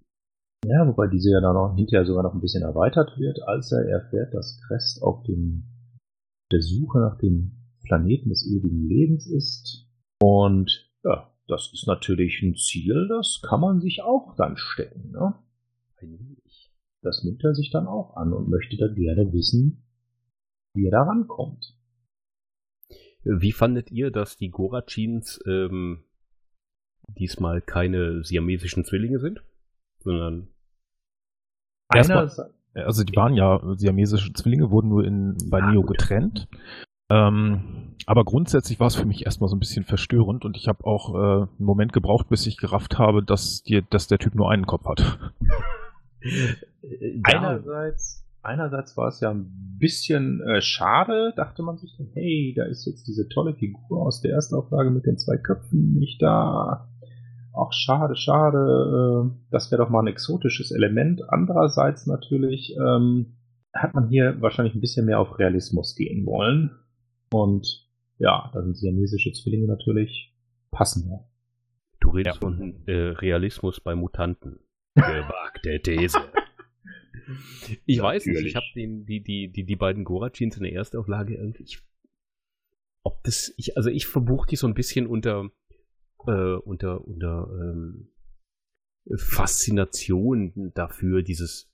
Ja, wobei diese ja dann auch hinterher sogar noch ein bisschen erweitert wird, als er erfährt, dass Crest auf dem, der Suche nach dem Planeten des ewigen Lebens ist. Und ja, das ist natürlich ein Ziel, das kann man sich auch dann stecken. Ne? Das nimmt er sich dann auch an und möchte dann gerne wissen, wie er da rankommt. Wie fandet ihr, dass die Gorachins ähm, diesmal keine siamesischen Zwillinge sind, sondern Einerseits, also die waren ja siamesische Zwillinge, wurden nur in, bei Neo getrennt. Ähm, aber grundsätzlich war es für mich erstmal so ein bisschen verstörend und ich habe auch äh, einen Moment gebraucht, bis ich gerafft habe, dass, die, dass der Typ nur einen Kopf hat. einerseits, einerseits war es ja ein bisschen äh, schade, dachte man sich, hey, da ist jetzt diese tolle Figur aus der ersten Auflage mit den zwei Köpfen nicht da. Ach, schade, schade. Äh, das wäre doch mal ein exotisches Element. Andererseits natürlich ähm, hat man hier wahrscheinlich ein bisschen mehr auf Realismus gehen wollen. Und ja, da sind siamesische Zwillinge natürlich passender. Du redest ja. von äh, Realismus bei Mutanten. Gewagte These. ich ja, weiß nicht, ich habe die, die, die, die beiden Gorachins in der Erstauflage irgendwie. Ich, ob das, ich, also ich verbuche die so ein bisschen unter äh, unter, unter ähm, Faszination dafür, dieses,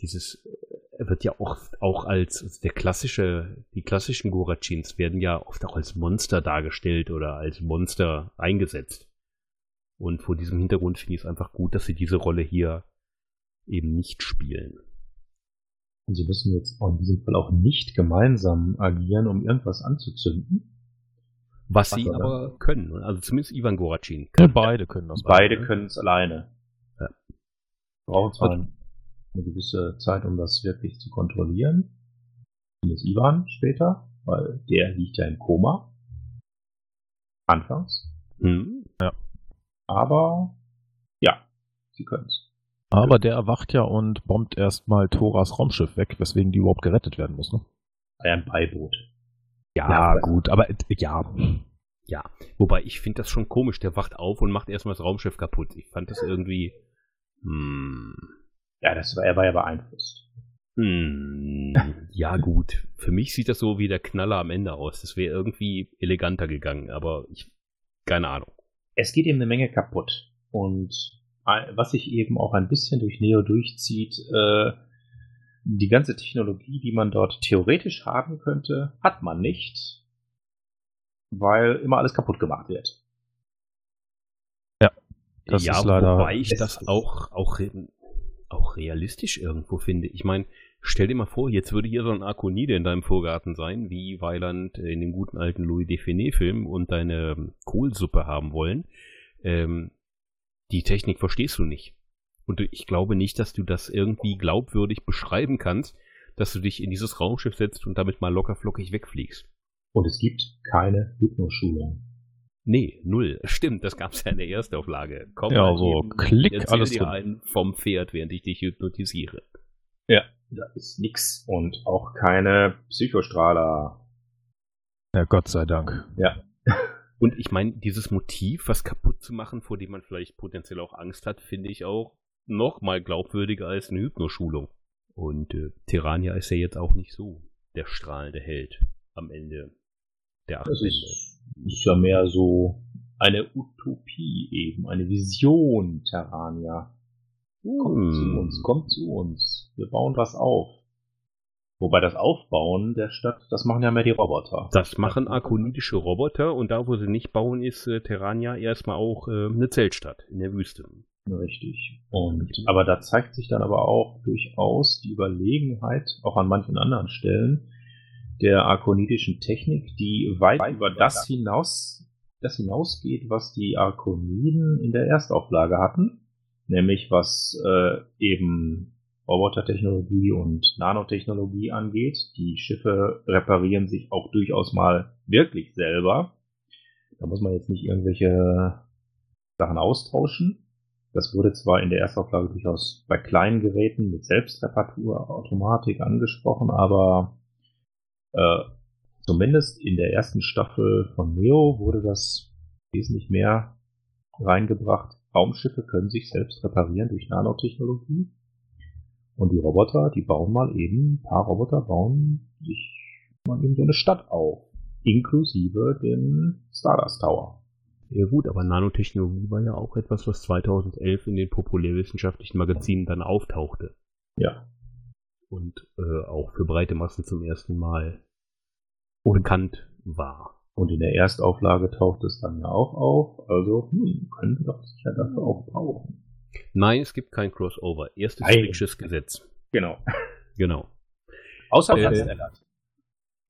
dieses äh, wird ja oft auch als also der klassische, die klassischen Gorachins werden ja oft auch als Monster dargestellt oder als Monster eingesetzt. Und vor diesem Hintergrund finde ich es einfach gut, dass sie diese Rolle hier eben nicht spielen. Und sie müssen jetzt in diesem Fall auch nicht gemeinsam agieren, um irgendwas anzuzünden. Was sie aber, aber können. Also zumindest Ivan Goracin. Ja, beide können das. Beide können es alleine. Ja. Brauchen zwar also, eine gewisse Zeit, um das wirklich zu kontrollieren. Zumindest Ivan später, weil der liegt ja im Koma. Anfangs. Hm, ja. Aber ja, sie können es. Aber der erwacht ja und bombt erstmal Thoras Raumschiff weg, weswegen die überhaupt gerettet werden muss, ne? Ein Beiboot. Ja, ja gut, aber äh, ja. Ja, wobei ich finde das schon komisch. Der wacht auf und macht erstmal das Raumschiff kaputt. Ich fand das irgendwie. Hm. Ja, das war, er war ja beeinflusst. Hm, ja, gut. Für mich sieht das so wie der Knaller am Ende aus. Das wäre irgendwie eleganter gegangen, aber ich. Keine Ahnung. es geht eben eine Menge kaputt. Und was sich eben auch ein bisschen durch Neo durchzieht, äh, die ganze Technologie, die man dort theoretisch haben könnte, hat man nicht, weil immer alles kaputt gemacht wird. Ja, das ja, ist leider. Wobei ich das auch, auch, auch realistisch irgendwo finde. Ich meine, stell dir mal vor, jetzt würde hier so ein Arkonide in deinem Vorgarten sein, wie Weiland in dem guten alten Louis Define-Film und deine Kohlsuppe haben wollen. Ähm, die Technik verstehst du nicht. Und ich glaube nicht, dass du das irgendwie glaubwürdig beschreiben kannst, dass du dich in dieses Raumschiff setzt und damit mal lockerflockig wegfliegst. Und es gibt keine Hypnoschulung. Nee, null. Stimmt, das gab's ja in der Erstauflage. Komm ja, so eben, klick alles dir ein vom Pferd, während ich dich hypnotisiere. Ja, da ist nix. Und auch keine Psychostrahler. Ja, Gott sei Dank. Ja. Und ich meine, dieses Motiv, was kaputt zu machen, vor dem man vielleicht potenziell auch Angst hat, finde ich auch noch mal glaubwürdiger als eine Hypnoschulung. Und äh, Tirania ist ja jetzt auch nicht so der strahlende Held am Ende der acht Das ist, ist ja mehr so eine Utopie eben, eine Vision, Terrania. Kommt hm. zu uns, kommt zu uns. Wir bauen was auf. Wobei das Aufbauen der Stadt, das machen ja mehr die Roboter. Das machen arkonidische Roboter und da, wo sie nicht bauen, ist äh, Terrania erstmal auch äh, eine Zeltstadt in der Wüste. Richtig. Und, aber da zeigt sich dann aber auch durchaus die Überlegenheit, auch an manchen anderen Stellen, der arkonidischen Technik, die weit, weit über das hinaus, das hinausgeht, was die Arkoniden in der Erstauflage hatten. Nämlich was äh, eben Robotertechnologie und Nanotechnologie angeht. Die Schiffe reparieren sich auch durchaus mal wirklich selber. Da muss man jetzt nicht irgendwelche Sachen austauschen. Das wurde zwar in der Erstauflage durchaus bei kleinen Geräten mit Selbstreparatur, Automatik angesprochen, aber äh, zumindest in der ersten Staffel von Neo wurde das wesentlich mehr reingebracht. Raumschiffe können sich selbst reparieren durch Nanotechnologie. Und die Roboter, die bauen mal eben, ein paar Roboter bauen sich mal eben so eine Stadt auf. Inklusive dem Stardust Tower. Ja gut, aber Nanotechnologie war ja auch etwas, was 2011 in den populärwissenschaftlichen Magazinen dann auftauchte. Ja. Und äh, auch für breite Massen zum ersten Mal bekannt war. Und in der Erstauflage taucht es dann ja auch auf. Also, hm, können wir doch sicher dafür auch brauchen. Nein, es gibt kein Crossover. Erstes Fricksches Gesetz. Genau. Genau. Außer äh, Ernst Ellert.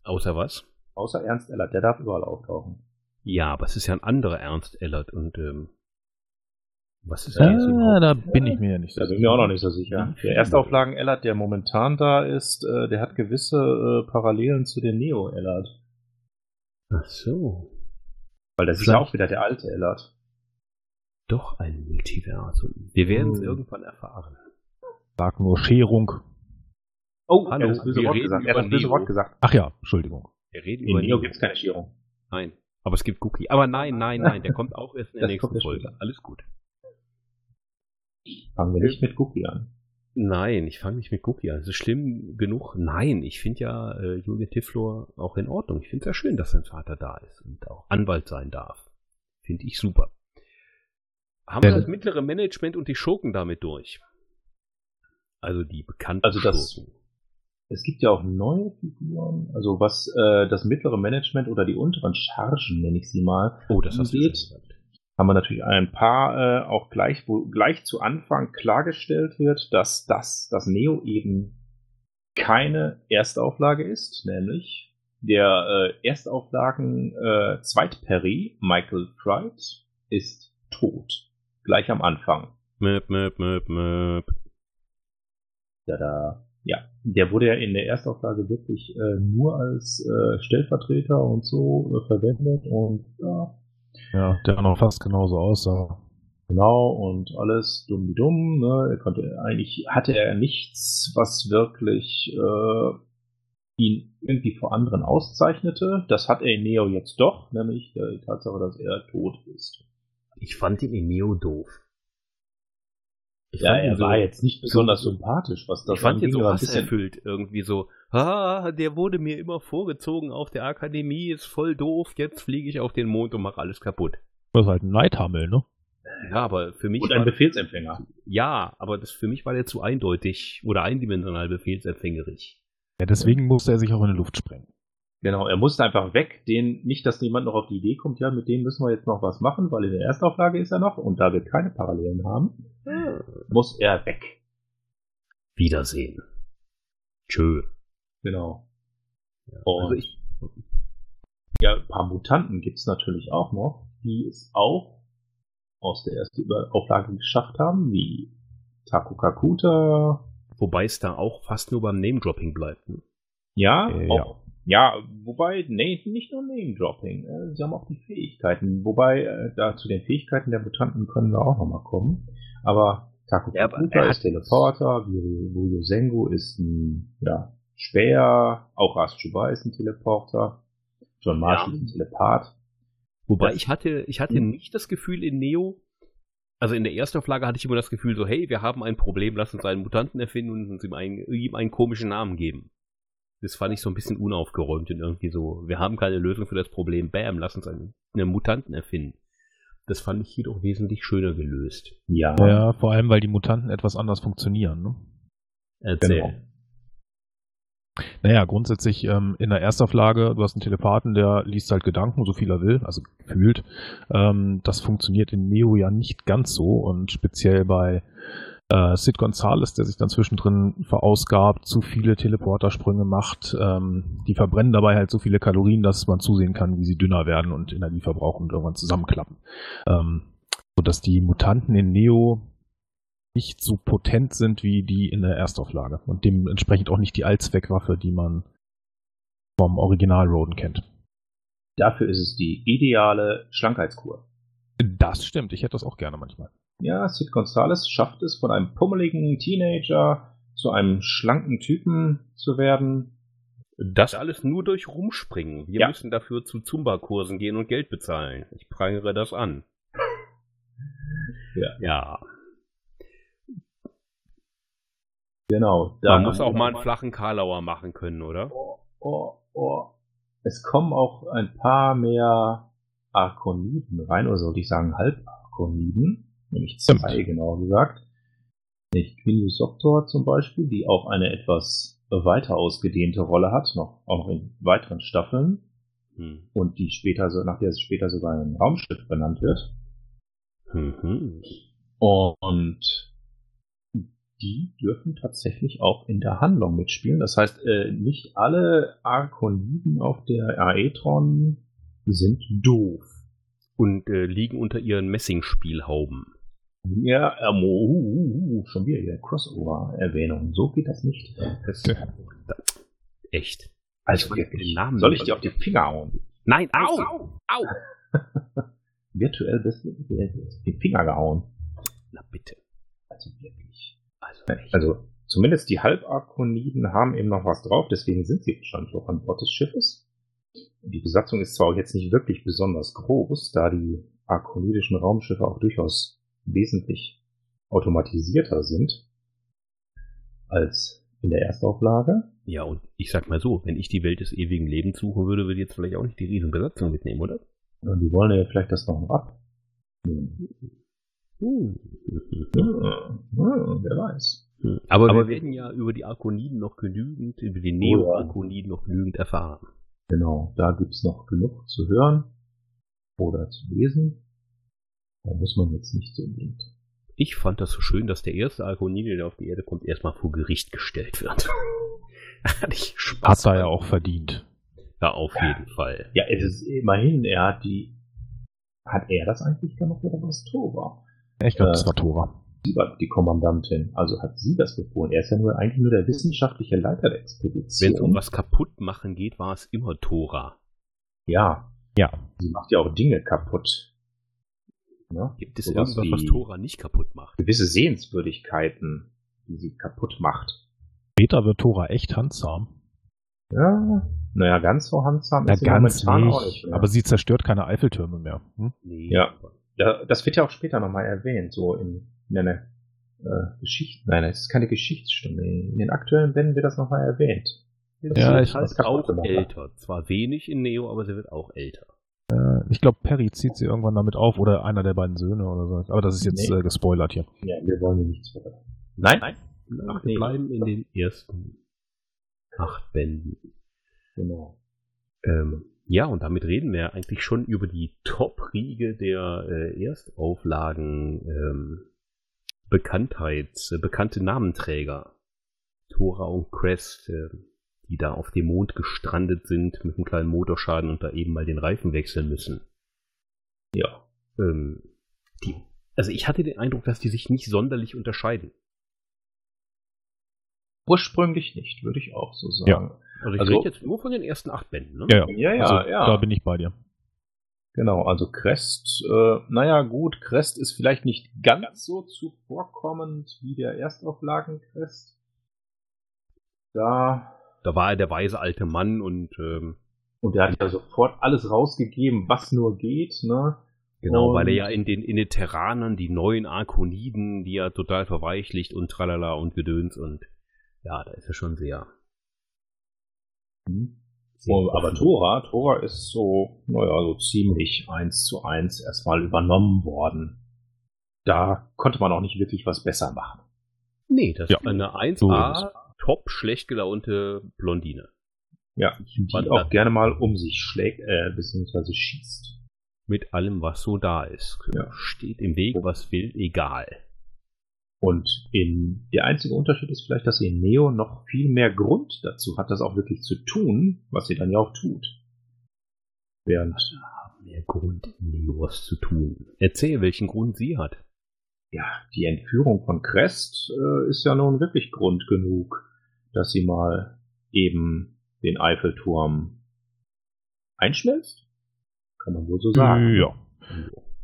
Außer was? Außer Ernst Ellert, der darf überall auftauchen. Ja, aber es ist ja ein anderer Ernst Ellert und ähm, was ist das? Ah, da bin ich mir ja nicht so sicher. Da bin ich mir auch noch nicht so sicher. Der Erstauflagen Ellert, der momentan da ist, äh, der hat gewisse äh, Parallelen zu den Neo Ellert. Ach so. Weil das Vielleicht. ist ja auch wieder der alte Ellert. Doch ein Multiversum. Wir werden es hm. irgendwann erfahren. Sag nur Scherung. Oh, hallo. Er hat das böse Wort gesagt. Er hat das böse Wort gesagt. Ach ja, Entschuldigung. Wir reden In über Neo gibt es keine Scherung. Nein. Aber es gibt Cookie. Aber nein, nein, nein, der kommt auch erst in der das nächsten Folge. Alles gut. Fangen wir nicht mit Cookie an. Nein, ich fange nicht mit Cookie an. Es ist schlimm genug. Nein, ich finde ja äh, Julian Tifflor auch in Ordnung. Ich finde es ja schön, dass sein Vater da ist und auch Anwalt sein darf. Finde ich super. Haben wir das mittlere Management und die Schurken damit durch? Also die bekannten also das, Schurken. Es gibt ja auch neue Figuren, also was äh, das mittlere Management oder die unteren Chargen, nenne ich sie mal, oh, das angeht, haben wir natürlich ein paar äh, auch gleich, wo gleich zu Anfang klargestellt wird, dass das, das Neo eben keine Erstauflage ist, nämlich der äh, Erstauflagen äh, Zweitperry, Michael Fright, ist tot gleich am Anfang. Möp, möp, möp, möp. Da, Ja, der wurde ja in der Erstauflage wirklich äh, nur als äh, Stellvertreter und so äh, verwendet und ja. Ja, der noch fast genauso aussah. Genau, und alles dumm wie dumm, ne? Er konnte eigentlich hatte er nichts, was wirklich äh, ihn irgendwie vor anderen auszeichnete. Das hat er in Neo jetzt doch, nämlich die Tatsache, dass er tot ist. Ich fand ihn in Neo doof. Ich ja, er so, war jetzt nicht besonders so, sympathisch, was das Ich fand ihn so hasserfüllt irgendwie so. Ah, der wurde mir immer vorgezogen auf der Akademie, ist voll doof, jetzt fliege ich auf den Mond und mache alles kaputt. Das ist halt ein Neidhammel, ne? Ja, aber für mich. Und ein war, Befehlsempfänger. ja, aber das für mich war der zu eindeutig oder eindimensional befehlsempfängerig. Ja, deswegen musste er sich auch in die Luft sprengen. Genau, er musste einfach weg, den, nicht, dass jemand noch auf die Idee kommt, ja, mit dem müssen wir jetzt noch was machen, weil in der Erstauflage ist er noch und da wir keine Parallelen haben, muss er weg. Wiedersehen. Tschö. Genau. Ja, Und also ich, ja, ein paar Mutanten gibt's natürlich auch noch, die es auch aus der ersten Auflage geschafft haben, wie Taku Kakuta. wobei es da auch fast nur beim Name-Dropping bleibt. ne? Ja, Äh, auch, ja. Wobei, nee, nicht nur Name-Dropping. äh, Sie haben auch die Fähigkeiten. Wobei, äh, da zu den Fähigkeiten der Mutanten können wir auch nochmal kommen. Aber Taku Ja, Kakuta ist Teleporter, Wuyo Sengu ist ein ja, Speer, auch Ras Chuba ist ein Teleporter, John Marshall Ja. ist ein Telepath. Wobei Das- ich hatte, ich hatte Hm. nicht das Gefühl in Neo, also in der ersten Auflage hatte ich immer das Gefühl so, hey, wir haben ein Problem, lass uns einen Mutanten erfinden und uns ihm einen, ihm einen komischen Namen geben. Das fand ich so ein bisschen unaufgeräumt und irgendwie so, wir haben keine Lösung für das Problem, bam, lass uns einen, einen Mutanten erfinden. Das fand ich jedoch wesentlich schöner gelöst. Ja, Ja, vor allem, weil die Mutanten etwas anders funktionieren, ne? Erzähl. genau. Naja, grundsätzlich ähm, in der Erstauflage, du hast einen Telepathen, der liest halt Gedanken, so viel er will, also gefühlt. Ähm, das funktioniert in Neo ja nicht ganz so und speziell bei äh, Sid Gonzales, der sich dann zwischendrin verausgabt, zu viele Teleportersprünge macht, ähm, die verbrennen dabei halt so viele Kalorien, dass man zusehen kann, wie sie dünner werden und Energie verbrauchen und irgendwann zusammenklappen. Ähm, sodass die Mutanten in Neo nicht so potent sind wie die in der Erstauflage und dementsprechend auch nicht die Allzweckwaffe, die man vom Original Roden kennt. Dafür ist es die ideale Schlankheitskur. Das stimmt, ich hätte das auch gerne manchmal. Ja, Sid Gonzales schafft es, von einem pummeligen Teenager zu einem schlanken Typen zu werden. Das alles nur durch Rumspringen. Wir Ja. müssen dafür zu Zumba-Kursen gehen und Geld bezahlen. Ich prangere das an. Ja. Ja. Genau. Man muss auch mal einen flachen Karlauer machen können, oder? Oh, oh, oh. Es kommen auch ein paar mehr Arkoniden rein, oder sollte ich sagen Halbarkoniden, nämlich zwei Stimmt. genau gesagt. Nicht Quinius Doctor zum Beispiel, die auch eine etwas weiter ausgedehnte Rolle hat, noch, auch noch in weiteren Staffeln Hm. und die später, so- nach der es später sogar ein Raumschiff benannt wird. Mhm. Und die dürfen tatsächlich auch in der Handlung mitspielen. Das heißt, äh, nicht alle Arkoniden auf der Aetron sind doof. Und äh, liegen unter ihren Messingspielhauben. Ja, ähm, uh, uh, uh, schon wieder hier Crossover-Erwähnung. So geht das nicht. Das, Ja. da, echt. Also wirklich. den Namen Soll nicht- ich dir auf die Finger hauen? Nein, au! Au! Virtuell bist du die Finger gehauen. Na bitte. Also wirklich. Also, echt. Also zumindest die Halbarkoniden haben eben noch was drauf, deswegen sind sie wahrscheinlich auch an Bord des Schiffes. Die Besatzung ist zwar auch jetzt nicht wirklich besonders groß, da die arkonidischen Raumschiffe auch durchaus wesentlich automatisierter sind als in der Erstauflage. ja, und ich sag mal so, wenn ich die Welt des ewigen Lebens suchen würde, würde ich jetzt vielleicht auch nicht die Riesenbesatzung mitnehmen, oder? Und die wollen ja vielleicht das noch ab. Hm. Hm. Hm, hm, wer weiß. Aber, Aber- wir werden ja über die Arkoniden noch genügend, über die Neo-Arkoniden noch genügend erfahren. Genau, da gibt's noch genug zu hören oder zu lesen. Da muss man jetzt nicht so unbedingt. Ich fand das so schön, dass der erste Arkonide, der auf die Erde kommt, erstmal vor Gericht gestellt wird. Hatte ich Spaß. Hat er ja auch verdient. Ja, auf jeden Fall. Ja, es ist immerhin, er hat die. Hat er das eigentlich gemacht oder was Tora? Ich glaube, Äh, das war Tora. Sie war die Kommandantin. Also hat sie das befohlen. Er ist ja nur eigentlich nur der wissenschaftliche Leiter der Expedition. Wenn es um was kaputt machen geht, war es immer Tora. Ja, Ja. sie macht ja auch Dinge kaputt. Ne? Gibt es Sowas irgendwas, was Tora nicht kaputt macht? Gewisse Sehenswürdigkeiten, die sie kaputt macht. Später wird Tora echt handsam. Ja, naja, ganz so handsam Na, ist sie ganz momentan nicht. auch nicht. mehr. Aber sie zerstört keine Eiffeltürme mehr. Hm? Nee. Ja. Ja, das wird ja auch später nochmal erwähnt, so in, in einer äh, Geschichte. Nein, es ist keine Geschichtsstunde. In den aktuellen Bänden wird das nochmal erwähnt. Sie Ja, ich- kaputt auch älter. Zwar wenig in Neo, aber sie wird auch älter. Äh, ich glaube, Perry zieht sie irgendwann damit auf oder einer der beiden Söhne oder so. Aber das ist jetzt Nee. äh, gespoilert hier. Ja, wir wollen hier nichts verraten. Nein? Nein? Ach, nee. wir bleiben in den ersten acht Bänden. Genau. Ähm, ja, und damit reden wir eigentlich schon über die Top-Riege der äh, Erstauflagen ähm, Bekanntheit, äh, bekannte Namenträger. Tora und Crest, äh, die da auf dem Mond gestrandet sind mit einem kleinen Motorschaden und da eben mal den Reifen wechseln müssen. Ja. Ähm, die, also ich hatte den Eindruck, dass die sich nicht sonderlich unterscheiden. Ursprünglich nicht, würde ich auch so sagen. Also ich Also- rede jetzt nur von den ersten acht Bänden. Ne? Ja, ja. Ja, ja, also, ja. Da bin ich bei dir. Genau, also Crest, äh, naja gut, Crest ist vielleicht nicht ganz so zuvorkommend wie der Erstauflagen-Crest. Da, Da war er der weise alte Mann und ähm, und der hat ja sofort alles rausgegeben, was nur geht, ne? Genau, Und- weil er ja in den, in den Terranern die neuen Arkoniden, die er total verweichlicht und tralala und Gedöns und ja, da ist er schon sehr. Mhm. Oh, aber. Tora, Tora ist so, naja, so ziemlich eins zu eins erstmal übernommen worden. Da konnte man auch nicht wirklich was besser machen. Nee, das Ja, ist eine so 1A, top schlecht gelaunte Blondine. Ja, die auch gerne mal um sich schlägt, äh, beziehungsweise schießt. Mit allem, was so da ist. Ja. Steht im Weg, was will, egal. Und in, der einzige Unterschied ist vielleicht, dass in Neo noch viel mehr Grund dazu hat, das auch wirklich zu tun, was sie dann ja auch tut. Während, Mehr Grund, Neo was zu tun. Erzähl, welchen Grund sie hat. ja, die Entführung von Crest äh, ist ja nun wirklich Grund genug, dass sie mal eben den Eiffelturm einschmelzt. Kann man wohl so sagen. Ja.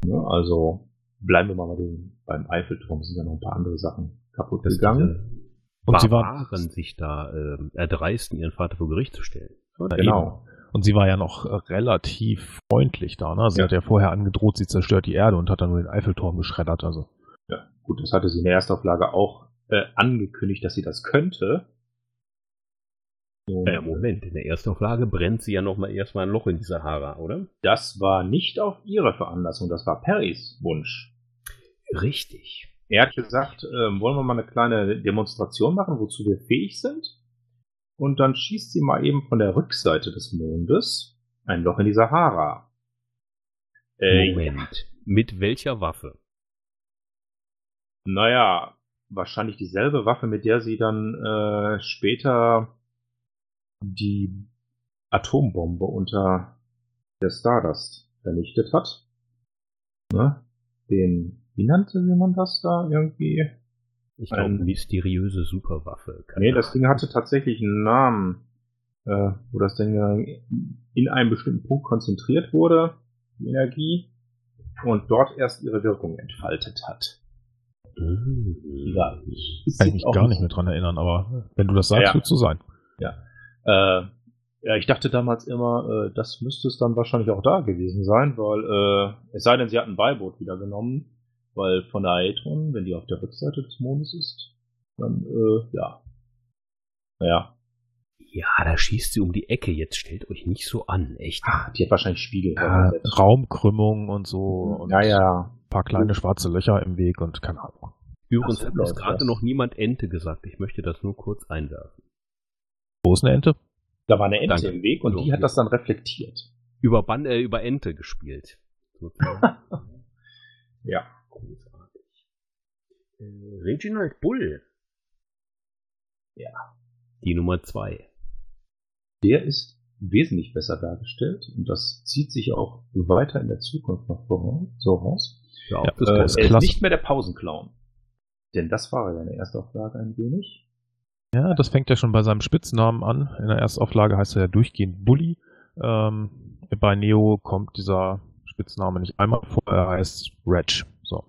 Ne? Also bleiben wir mal bei dem, beim Eiffelturm, sind ja noch ein paar andere Sachen kaputt Dass gegangen. diese Und sie war- Barbaren sich da ähm, erdreisten, ihren Vater vor Gericht zu stellen. Oder Genau. Und sie war ja noch äh, relativ freundlich da. Ne? Sie Ja. hat ja vorher angedroht, sie zerstört die Erde und hat dann nur den Eiffelturm geschreddert. Also Ja, gut, das hatte sie in der Erstauflage auch äh, angekündigt, dass sie das könnte. Und Ja, Moment, in der Erstauflage brennt sie ja nochmal erstmal ein Loch in die Sahara, oder? Das war nicht auf ihre Veranlassung, das war Perrys Wunsch. Richtig. Er hat gesagt, ähm, wollen wir mal eine kleine Demonstration machen, wozu wir fähig sind? Und dann schießt sie mal eben von der Rückseite des Mondes ein Loch in die Sahara. Äh, Moment. Mit welcher Waffe? Naja, wahrscheinlich dieselbe Waffe, mit der sie dann äh, später die Atombombe unter der Stardust vernichtet hat. Ne? Den, wie nannte man das da irgendwie? Ich glaube, mysteriöse Superwaffe. Keine Nee, das Ding hatte tatsächlich einen Namen, äh, wo das Ding in einem bestimmten Punkt konzentriert wurde, die Energie, und dort erst ihre Wirkung entfaltet hat. Ahnung. Ja, ich kann mich gar nicht mehr dran erinnern, aber wenn du das sagst, Ja. wird so sein. Äh, ja, ich dachte damals immer, äh, das müsste es dann wahrscheinlich auch da gewesen sein, weil äh, es sei denn, sie hatten ein Beiboot wieder genommen, weil von der Aetron, wenn die auf der Rückseite des Mondes ist, dann äh, ja. Naja. Ja, da schießt sie um die Ecke. Jetzt stellt euch nicht so an, echt. Ach, die hat wahrscheinlich Spiegel. Ja, Raumkrümmung und so und ja, ja. ein paar kleine schwarze Löcher im Weg und keine Ahnung. Übrigens hat uns gerade noch niemand Ente gesagt. Ich möchte das nur kurz einwerfen. Wo ist eine Ente? Da war eine Ente Danke. im Weg und So, die hat das dann reflektiert. Über, Ban äh, über Ente gespielt. Ja. Großartig. Äh, Reginald Bull. Ja. Die Nummer zwei. Der ist wesentlich besser dargestellt und das zieht sich auch weiter in der Zukunft noch. So raus. Ja, Ja, das Äh, kann er ist ist nicht mehr der Pausenclown. Denn das war ja in der Erstauflage ein wenig. Ja, das fängt ja schon bei seinem Spitznamen an. In der Erstauflage heißt er ja durchgehend Bully. Ähm, bei Neo kommt dieser Spitzname nicht einmal vor, er heißt Reg. So.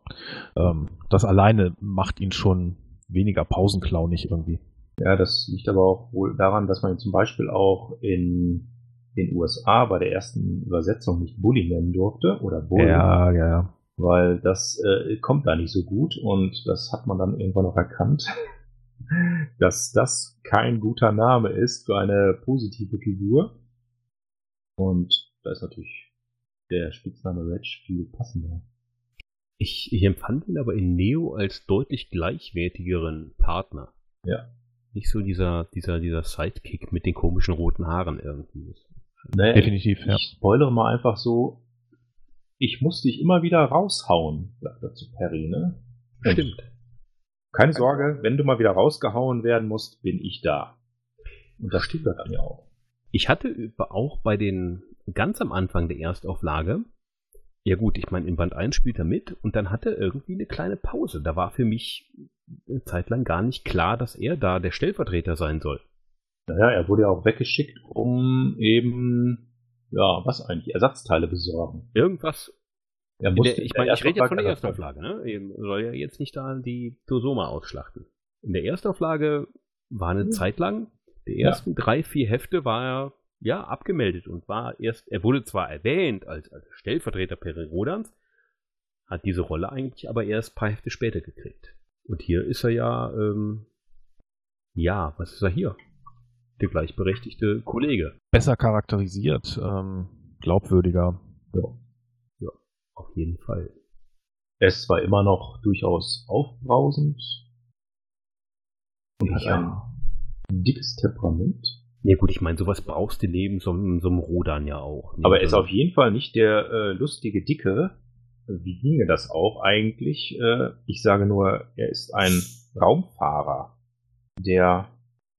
Ähm, das alleine macht ihn schon weniger pausenclownig irgendwie. Ja, das liegt aber auch wohl daran, dass man ihn zum Beispiel auch in den USA bei der ersten Übersetzung nicht Bully nennen durfte oder Bully, Ja, ja, ja. weil das äh, kommt da nicht so gut und das hat man dann irgendwann auch erkannt, dass das kein guter Name ist für eine positive Figur. Und da ist natürlich der Spitzname Reg viel passender. Ich, ich empfand ihn aber in Neo als deutlich gleichwertigeren Partner. Ja. Nicht so dieser, dieser, dieser Sidekick mit den komischen roten Haaren irgendwie. Naja, Definitiv, ich, ja. Ich spoilere mal einfach so, ich muss dich immer wieder raushauen, sagt er zu Perry, ne? Und Stimmt. Keine Sorge, wenn du mal wieder rausgehauen werden musst, bin ich da. Und das stimmt dann ja auch. Ich hatte auch bei den, ganz am Anfang der Erstauflage, ja gut, ich meine, in Band 1 spielt er mit und dann hat er irgendwie eine kleine Pause. Da war für mich eine Zeit lang gar nicht klar, dass er da der Stellvertreter sein soll. Naja, er wurde ja auch weggeschickt, um eben, ja, was eigentlich, Ersatzteile besorgen. Irgendwas. Er In musste der, ich in der meine, ich rede jetzt von der Erstauflage- ne? Eben soll ja jetzt nicht da die Dosoma ausschlachten. In der Erstauflage war eine Hm. Zeit lang, die Ja. ersten drei, vier Hefte war er ja abgemeldet und war erst, er wurde zwar erwähnt als, als Stellvertreter Peri Rodans, hat diese Rolle eigentlich aber erst ein paar Hefte später gekriegt. Und hier ist er ja, ähm, ja, was ist er hier? Der gleichberechtigte Kollege. Besser charakterisiert, ähm, glaubwürdiger. Auf jeden Fall. Er ist zwar immer noch durchaus aufbrausend und hat Ja. ein dickes Temperament, Ja gut, ich meine, sowas brauchst du neben so, einem- so einem Rodan ja auch. aber er ist Neben so auf jeden Fall nicht der äh, lustige Dicke. Wie ginge das auch eigentlich? Äh, ich sage nur, er ist ein Raumfahrer, der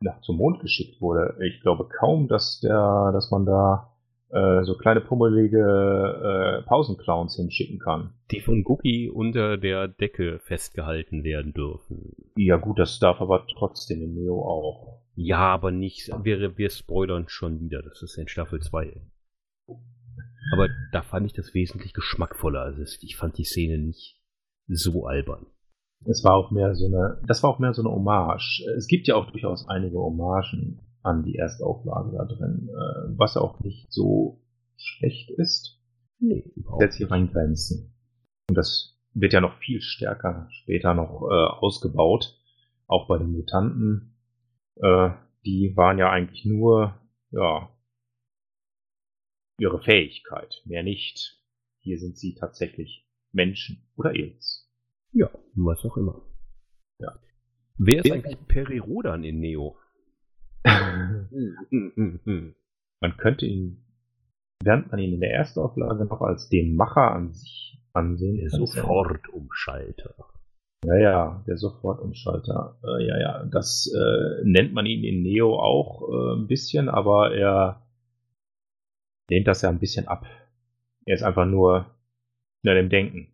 nach zum Mond geschickt wurde. Ich glaube kaum, dass der, dass man da äh, so kleine pummelige äh, Pausenclowns hinschicken kann. die von Guppy unter der Decke festgehalten werden dürfen. Ja gut, das darf aber trotzdem in Neo auch. Ja, aber nicht, wir, wir spoilern schon wieder, das ist in Staffel 2. Aber da fand ich das wesentlich geschmackvoller. Also es- ich fand die Szene nicht so albern. Es war auch mehr so eine, das war auch mehr so eine Hommage. Es gibt ja auch durchaus einige Hommagen an die Erstauflage da drin, äh, was auch nicht so schlecht ist. Nee, Setzt sich rein Grenzen. Und das wird ja noch viel stärker später noch äh, ausgebaut. Auch bei den Mutanten. Äh, die waren ja eigentlich nur, ja, ihre Fähigkeit, mehr nicht. Hier sind sie tatsächlich Menschen oder Aliens. Ja, was auch immer. Ja. Wer ist eigentlich Peri Rodan in Neo? Man könnte ihn, während man ihn in der Erstauflage noch als den Macher an sich ansehen. Der Sofortumschalter. Ja, ja, der Sofortumschalter. Äh, ja, ja, das äh, nennt man ihn in Neo auch äh, ein bisschen, aber er lehnt das ja ein bisschen ab. Er ist einfach nur in dem Denken.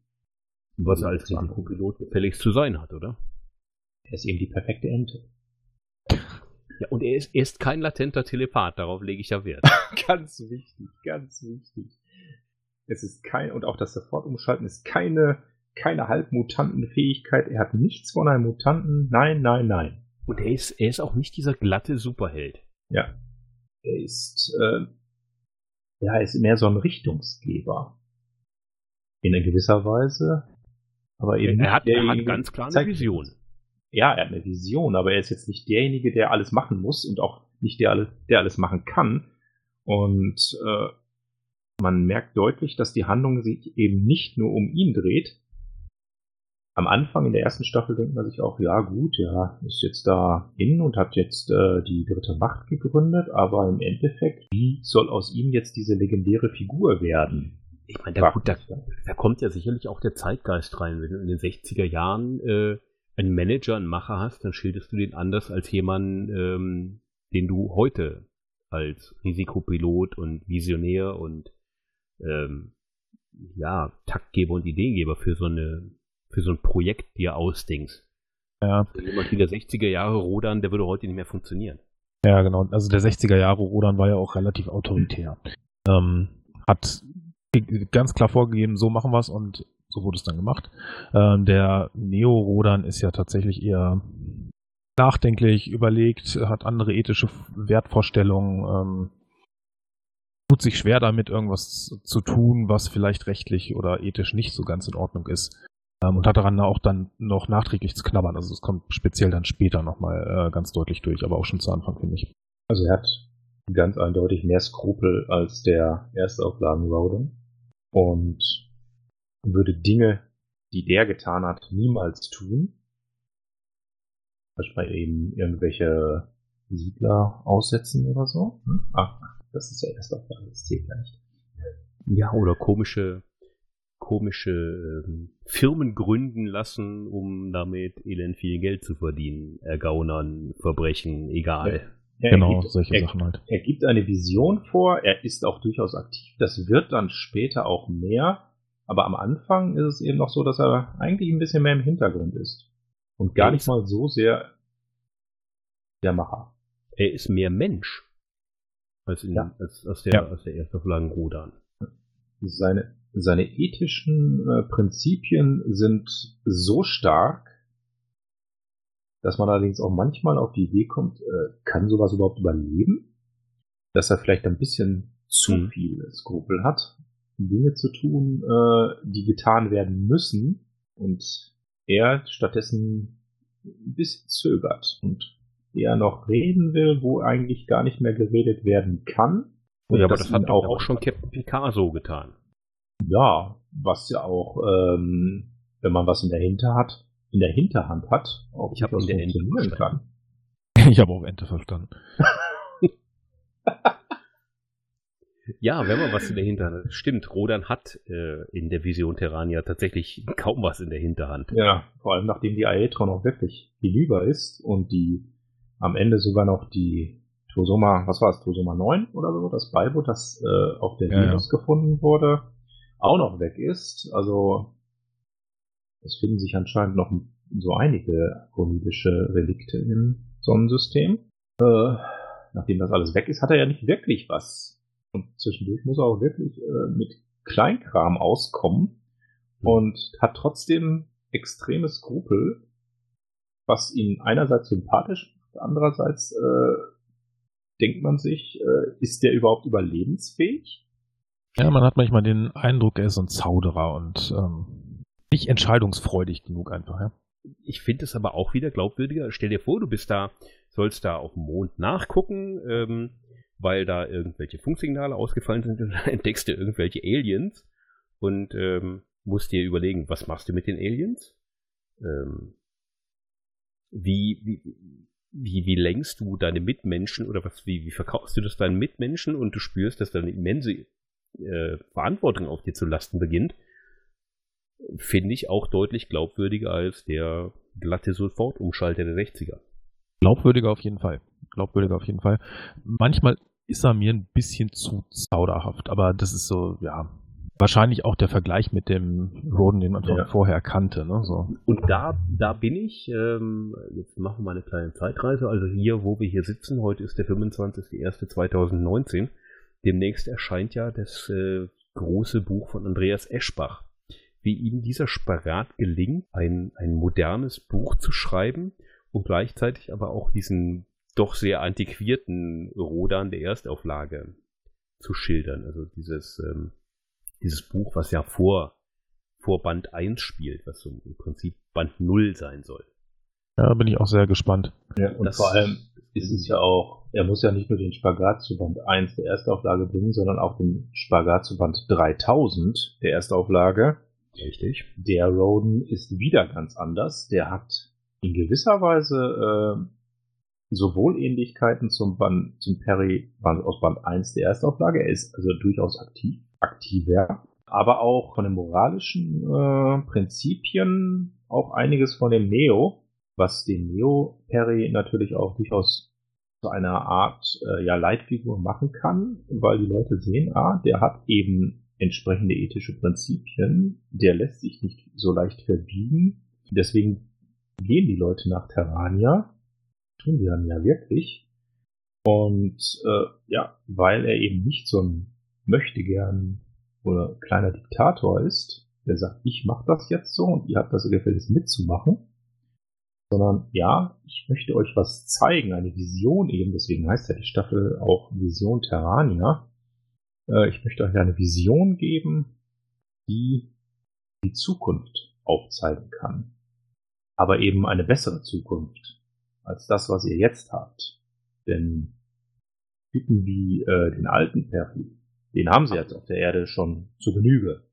Was er als Risikopilot gefälligst zu sein hat, oder? Er ist eben die perfekte Ente. Ja, und er ist, er ist kein latenter Telepath, darauf lege ich ja Wert. ganz wichtig, ganz wichtig. Es ist kein, und auch das Sofortumschalten ist keine, keine Halbmutantenfähigkeit. Er hat nichts von einem Mutanten. Nein, nein, nein. Und er ist, er ist auch nicht dieser glatte Superheld. Ja. Er ist, äh, ja, er ist mehr so ein Richtungsgeber. In einer gewisser Weise. Aber eben Er hat, er hat ganz klar eine zeigt- Vision. Ja, er hat eine Vision, aber er ist jetzt nicht derjenige, der alles machen muss und auch nicht der, alle- der alles machen kann. Und äh, man merkt deutlich, dass die Handlung sich eben nicht nur um ihn dreht. Am Anfang in der ersten Staffel denkt man sich auch, ja gut, ja, ist jetzt da hin und hat jetzt äh, die dritte Macht gegründet, aber im Endeffekt, wie soll aus ihm jetzt diese legendäre Figur werden? Ich meine, da, gut, da, da kommt ja sicherlich auch der Zeitgeist rein. Wenn du in den 60er Jahren äh, einen Manager, einen Macher hast, dann schilderst du den anders als jemanden, ähm, den du heute als Risikopilot und Visionär und ähm, ja, Taktgeber und Ideengeber für so eine für so ein Projekt dir ausdenkst. Ja, Jemand wie der 60er Jahre Rodan, der würde heute nicht mehr funktionieren. ja, genau. Also der 60er Jahre Rodan war ja auch relativ autoritär. Ähm, hat ganz klar vorgegeben, so machen wir es und so wurde es dann gemacht. Ähm, der Neo-Rodan ist ja tatsächlich eher nachdenklich, überlegt, hat andere ethische Wertvorstellungen, ähm, tut sich schwer damit, irgendwas zu tun, was vielleicht rechtlich oder ethisch nicht so ganz in Ordnung ist. Ähm, und hat daran auch dann noch nachträglich zu knabbern. Also es kommt speziell dann später nochmal äh, ganz deutlich durch, aber auch schon zu Anfang, finde ich. Also er hat ganz eindeutig mehr Skrupel als der Erstauflagen Roden. und würde Dinge, die der getan hat, niemals tun. Beispielsweise eben irgendwelche Siedler aussetzen oder so. Hm? Ach, das ist ja erst auf der das zählt ja nicht. Ja, oder komische, komische ähm, Firmen gründen lassen, um damit elend viel Geld zu verdienen. Ergaunern, Verbrechen, egal. Ja, genau, gibt, solche er, Sachen halt. Er gibt eine Vision vor, er ist auch durchaus aktiv. Das wird dann später auch mehr. Aber am Anfang ist es eben noch so, dass er eigentlich ein bisschen mehr im Hintergrund ist. Und gar nicht mal so sehr der Macher. Er ist mehr Mensch als, in, ja. als, als, der, ja. als der erste Flagenrodan. Seine, seine ethischen äh, Prinzipien sind so stark, dass man allerdings auch manchmal auf die Idee kommt, äh, kann sowas überhaupt überleben? Dass er vielleicht ein bisschen zu hm. viel Skrupel hat, Dinge zu tun, äh, die getan werden müssen und er stattdessen ein bisschen zögert und eher noch reden will, wo eigentlich gar nicht mehr geredet werden kann. ja, aber das, hat auch, auch schon Captain Picasso getan. Ja, was ja auch, ähm, wenn man was in der Hinter hat, in der Hinterhand hat, auch ich habe in der Ente kann. Ich habe auch Ente verstanden. ja, wenn man was in der Hinterhand hat. Stimmt, Rodan hat äh, in der Vision Terrania tatsächlich kaum was in der Hinterhand. Ja, vor allem nachdem die Aetron auch wirklich hinüber ist und die am Ende sogar noch die Tosoma, was war es, Tosoma 9 oder so, das Beiboot, das äh, auf der Venus ja. gefunden wurde, auch noch weg ist. Also es finden sich anscheinend noch so einige akonidische Relikte im Sonnensystem. Äh, nachdem das alles weg ist, hat er ja nicht wirklich was. Und zwischendurch muss er auch wirklich äh, mit Kleinkram auskommen und hat trotzdem extreme Skrupel, was ihn einerseits sympathisch macht, andererseits äh, denkt man sich, äh, ist der überhaupt überlebensfähig? Ja, man hat manchmal den Eindruck, er ist ein Zauderer und ähm, nicht entscheidungsfreudig genug einfach, ja. Ich finde es aber auch wieder glaubwürdiger. Stell dir vor, du bist da, sollst da auf dem Mond nachgucken, ähm, weil da irgendwelche Funksignale ausgefallen sind und dann entdeckst du irgendwelche Aliens und ähm, musst dir überlegen, was machst du mit den Aliens? Ähm, wie, wie, wie, wie lenkst du deine Mitmenschen oder was, wie, wie verkaufst du das deinen Mitmenschen und du spürst, dass da eine immense äh, Verantwortung auf dir zu lasten beginnt finde ich auch deutlich glaubwürdiger als der glatte Sofortumschalter der 60er. Glaubwürdiger auf jeden Fall. Glaubwürdiger auf jeden Fall. Manchmal ist er mir ein bisschen zu zauderhaft, aber das ist so, ja, wahrscheinlich auch der Vergleich mit dem Roden, den man ja. vorher kannte. Ne? So. Und da, da bin ich, ähm, jetzt machen wir mal eine kleine Zeitreise, also hier, wo wir hier sitzen, heute ist der 25.01.2019, demnächst erscheint ja das äh, große Buch von Andreas Eschbach wie ihm dieser Spagat gelingt, ein, ein modernes Buch zu schreiben und gleichzeitig aber auch diesen doch sehr antiquierten Rodan der Erstauflage zu schildern. Also dieses, ähm, dieses Buch, was ja vor, vor Band 1 spielt, was so im Prinzip Band 0 sein soll. Ja, bin ich auch sehr gespannt. Ja, und das vor allem ist es ja auch, er muss ja nicht nur den Spagat zu Band 1 der Erstauflage bringen, sondern auch den Spagat zu Band 3000 der Erstauflage. Richtig. Der Roden ist wieder ganz anders. Der hat in gewisser Weise äh, sowohl Ähnlichkeiten zum Band, zum Perry Band aus Band 1 der Erstauflage. Er ist also durchaus aktiv, aktiver, aber auch von den moralischen äh, Prinzipien auch einiges von dem Neo, was den Neo Perry natürlich auch durchaus zu einer Art äh, ja, Leitfigur machen kann, weil die Leute sehen, ah, der hat eben entsprechende ethische Prinzipien, der lässt sich nicht so leicht verbiegen. Deswegen gehen die Leute nach Terrania, tun sie dann ja wirklich. Und äh, ja, weil er eben nicht so ein möchtegern oder kleiner Diktator ist, der sagt, ich mache das jetzt so und ihr habt das gefälligst mitzumachen, sondern ja, ich möchte euch was zeigen, eine Vision eben, deswegen heißt ja die Staffel auch Vision Terrania, äh, ich möchte euch eine Vision geben, die die Zukunft aufzeigen kann. Aber eben eine bessere Zukunft als das, was ihr jetzt habt. Denn Typen wie äh, den alten Perry, Den haben sie jetzt auf der Erde schon zu Genüge.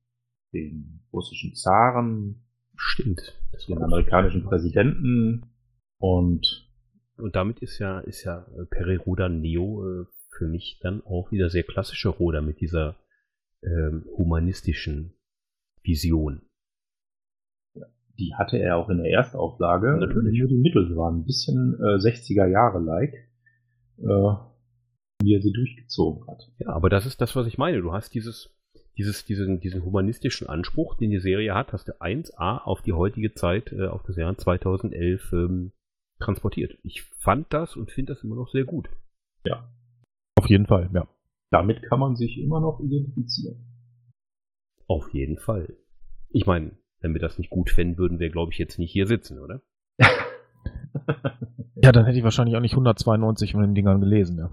Den russischen Zaren, Stimmt. den amerikanischen Präsidenten und Und damit ist ja, ist ja äh, Periroda Neo äh, für mich dann auch wieder sehr klassische Roda mit dieser ähm, humanistischen Vision. Die hatte er auch in der Erstauflage. Natürlich. Nur die Mittel waren ein bisschen äh, 60er Jahre like, äh, wie er sie durchgezogen hat. Ja, aber das ist das, was ich meine. Du hast dieses, dieses, diesen, diesen humanistischen Anspruch, den die Serie hat, hast du 1a auf die heutige Zeit, äh, auf das Jahr 2011 ähm, transportiert. Ich fand das und finde das immer noch sehr gut. Auf jeden Fall, ja. Damit kann man sich immer noch identifizieren. Auf jeden Fall. Ich meine, wenn wir das nicht gut fänden, würden wir, glaube ich, jetzt nicht hier sitzen, oder? Ja, dann hätte ich wahrscheinlich auch nicht 192 von den Dingern gelesen, ja.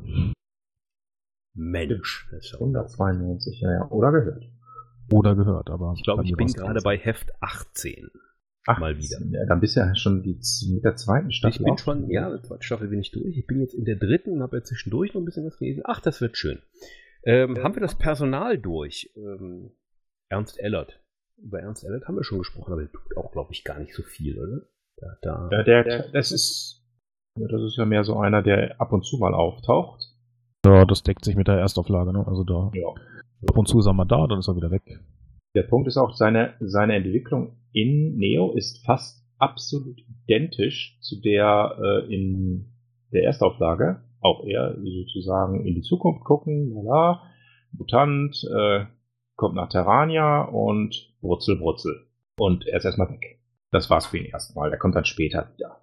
Mensch. Das ist ja 192, ja, ja. Oder gehört. Oder gehört, aber. Ich glaube, ich bin gerade bei Heft 18. Ach, Mal wieder. Ja, dann bist du ja schon die, mit der zweiten Staffel. Ich bin schon, ja, mit der zweiten Staffel bin ich durch. Ich bin jetzt in der dritten und habe ja zwischendurch noch ein bisschen was gelesen. Ach, das wird schön. Ähm, haben wir das Personal durch? Ähm, Ernst Ellert. Über Ernst Ellert haben wir schon gesprochen, aber der tut auch, glaube ich, gar nicht so viel, oder? Da, da, Ja, der, das ist, ja, das ist ja mehr so einer, der ab und zu mal auftaucht. Ja, das deckt sich mit der Erstauflage, ne? Also da Ja. ab und zu ist er mal da, dann ist er wieder weg. Der Punkt ist auch, seine, seine Entwicklung in Neo ist fast absolut identisch zu der äh, in der Erstauflage. Auch er sozusagen in die Zukunft gucken, lala, Mutant, äh, kommt nach Terrania und Brutzel, Brutzel. Und er ist erstmal weg. Das war's für ihn erstmal. Der kommt dann später wieder.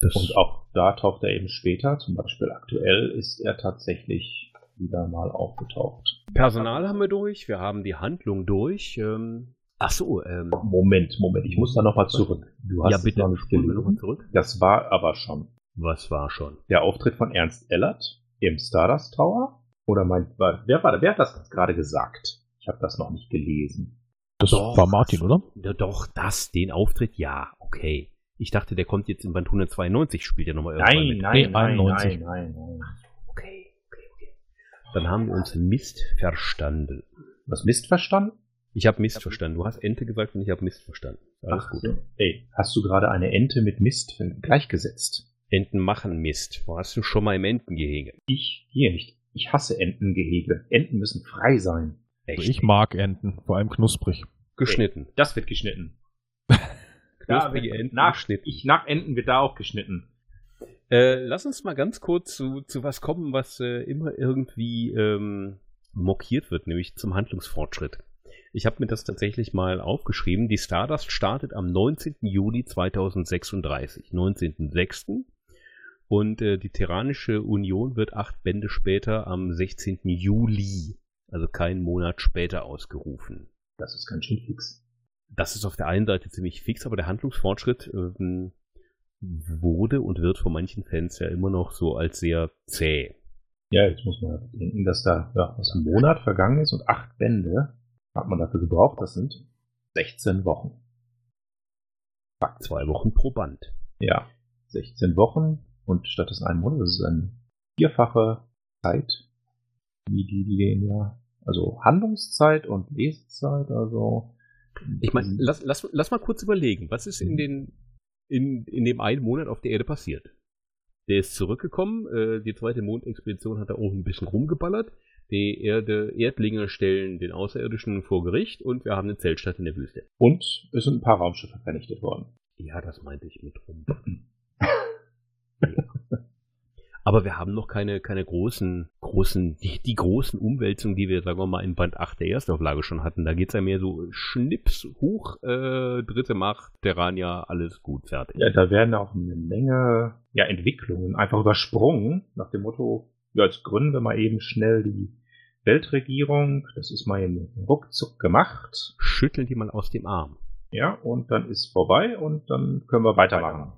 das, Und auch da taucht er eben später, zum Beispiel aktuell, ist er tatsächlich wieder mal aufgetaucht. Personal haben wir durch, wir haben die Handlung durch. Ähm, ach so, ähm, Moment, Moment, ich muss da nochmal zurück. Du hast ja bitte, noch nicht gelesen. zurück. Das war aber schon Was war schon? der Auftritt von Ernst Ellert im Stardust Tower. Oder mein, wer war, wer hat das gerade gesagt? Ich habe das noch nicht gelesen. Das Doch. war Martin, oder? Ja, doch, das, den Auftritt, ja, okay. Ich dachte, der kommt jetzt in Band 192, spielt er nochmal irgendwann mit. Nee, 91. nein, nein, nein. Okay, okay, okay. Dann haben wir uns Mist verstanden. Was Mist verstanden? Ich habe Mist verstanden. Du hast Ente gesagt und ich habe Mist verstanden. Alles Ach gut. Ey, hast du gerade eine Ente mit Mist gleichgesetzt? Enten machen Mist. Wo hast du schon mal im Entengehege? Ich gehe nicht. Ich hasse Entengehege. Enten müssen frei sein. Echt? Ich mag Enten, vor allem knusprig. geschnitten. Das wird geschnitten. Knusprige wird- Enten nach, geschnitten. ich, nach Enten wird da auch geschnitten. Äh, lass uns mal ganz kurz zu, zu was kommen, was äh, immer irgendwie ähm, mokiert wird, nämlich zum Handlungsfortschritt. Ich habe mir das tatsächlich mal aufgeschrieben. Die Stardust startet am 19. Juli 2036, 19.06. Und äh, die Terranische Union wird acht Bände später am 16. Juli, also keinen Monat später, ausgerufen. Das ist ganz schön fix. Das ist auf der einen Seite ziemlich fix, aber der Handlungsfortschritt ähm, wurde und wird von manchen Fans ja immer noch so als sehr zäh. Ja, jetzt muss man denken, dass da ja, was ein Monat vergangen ist und acht Bände hat man dafür gebraucht. Das sind 16 Wochen. Fakt. Zwei Wochen pro Band. Ja, 16 Wochen und statt des einen Monats, das ist eine vierfache Zeit, wie die, die gehen ja, also Handlungszeit und Lesezeit, also. Ich meine, lass, lass, lass mal kurz überlegen, was ist in, den, in, in dem einen Monat auf der Erde passiert? Der ist zurückgekommen, äh, die zweite Mondexpedition hat da auch ein bisschen rumgeballert. Die Erde, Erdlinge stellen den Außerirdischen vor Gericht und wir haben eine Zeltstadt in der Wüste. Und es sind ein paar Raumschiffe vernichtet worden. Ja, das meinte ich mit rum. Aber wir haben noch keine, keine großen, großen, die, die großen Umwälzungen, die wir, sagen wir mal, in Band 8 der Erstauflage schon hatten. Da geht's ja mehr so Schnips, hoch, äh, dritte Macht, Terrania, alles gut, fertig. Ja, da werden auch eine Menge ja, Entwicklungen einfach übersprungen, nach dem Motto, ja, jetzt gründen wir mal eben schnell die Weltregierung, das ist mal eben ruckzuck gemacht, Schütteln die mal aus dem Arm. ja, und dann ist vorbei und dann können wir weitermachen.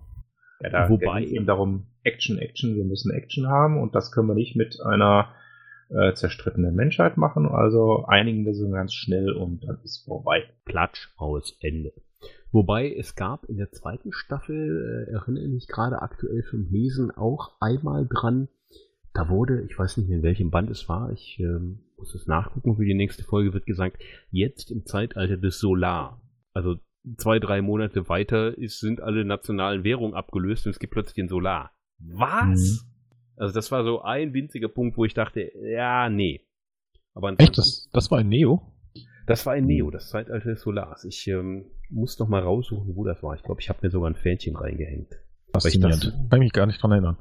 Ja, da Wobei- eben darum, Action, Action, wir müssen Action haben und das können wir nicht mit einer äh, zerstrittenen Menschheit machen, also einigen wir so ganz schnell und dann ist vorbei. Platsch aus Ende. Wobei es gab in der zweiten Staffel, äh, erinnere ich mich gerade aktuell vom Lesen auch einmal dran, da wurde, ich weiß nicht mehr in welchem Band es war, ich ähm, muss es nachgucken für die nächste Folge, wird gesagt, jetzt im Zeitalter des Solar. Also zwei, drei Monate weiter ist, sind alle nationalen Währungen abgelöst und es gibt plötzlich den Solar. Was? Mhm. Also das war so ein winziger Punkt, wo ich dachte, ja, nee. Aber Echt? Das, das war ein Neo? Das war ein Neo, das Zeitalter des Solars. Ich ähm, muss noch mal raussuchen, wo das war. Ich glaube, ich habe mir sogar ein Fähnchen reingehängt. Faszinierend. Ich Kann mich gar nicht dran erinnern.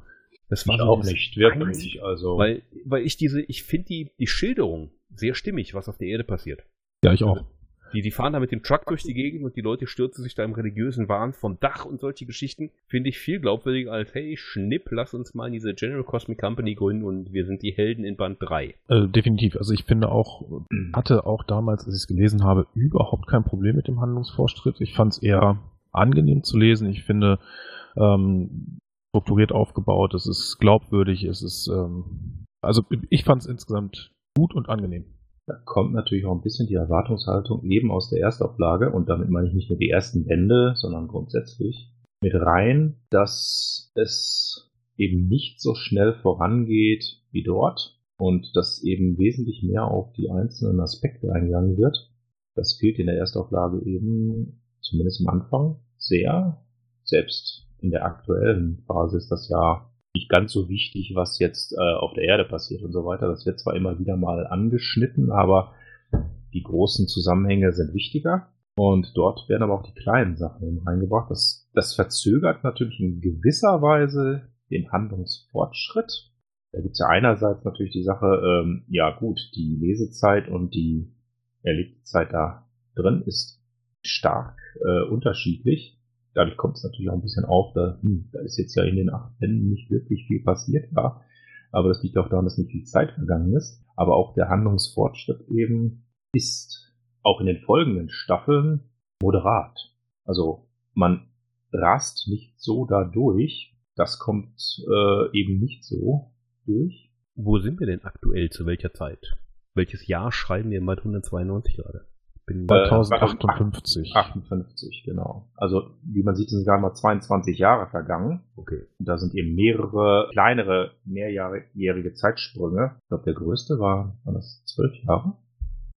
Das war ich auch nicht, wirklich. Also. Weil, weil ich diese, ich finde die, die Schilderung sehr stimmig, was auf der Erde passiert. Ja, ich auch. Die, die fahren da mit dem Truck durch die Gegend und die Leute stürzen sich da im religiösen Wahn vom Dach und solche Geschichten. Finde ich viel glaubwürdiger als, hey, Schnipp, lass uns mal in diese General Cosmic Company gründen und wir sind die Helden in Band 3. Äh, definitiv. Also ich finde auch, hatte auch damals, als ich es gelesen habe, überhaupt kein Problem mit dem Handlungsvorschritt. Ich fand es eher angenehm zu lesen. Ich finde, ähm, strukturiert aufgebaut, es ist glaubwürdig, es ist, ähm, also ich fand es insgesamt gut und angenehm. Da kommt natürlich auch ein bisschen die Erwartungshaltung eben aus der Erstauflage und damit meine ich nicht nur die ersten Bände, sondern grundsätzlich mit rein, dass es eben nicht so schnell vorangeht wie dort und dass eben wesentlich mehr auf die einzelnen Aspekte eingegangen wird. Das fehlt in der Erstauflage eben, zumindest am Anfang, sehr. Selbst in der aktuellen Phase ist das ja nicht ganz so wichtig, was jetzt äh, auf der Erde passiert und so weiter. Das wird zwar immer wieder mal angeschnitten, aber die großen Zusammenhänge sind wichtiger. Und dort werden aber auch die kleinen Sachen reingebracht. Das, das verzögert natürlich in gewisser Weise den Handlungsfortschritt. Da gibt es ja einerseits natürlich die Sache, ähm, ja gut, die Lesezeit und die erlebte da drin ist stark äh, unterschiedlich dadurch kommt es natürlich auch ein bisschen auf, da, hm, da ist jetzt ja in den acht Bänden nicht wirklich viel passiert, ja. Aber das liegt auch daran, dass nicht viel Zeit vergangen ist. Aber auch der Handlungsfortschritt eben ist auch in den folgenden Staffeln moderat. Also man rast nicht so dadurch. Das kommt äh, eben nicht so durch. Wo sind wir denn aktuell zu welcher Zeit? Welches Jahr schreiben wir mal 192 gerade? Bin bei 1058. 58, genau. Also, wie man sieht, sind gerade mal 22 Jahre vergangen. Okay. Und da sind eben mehrere kleinere, mehrjährige Zeitsprünge. Ich glaube, der größte war, waren das zwölf Jahre?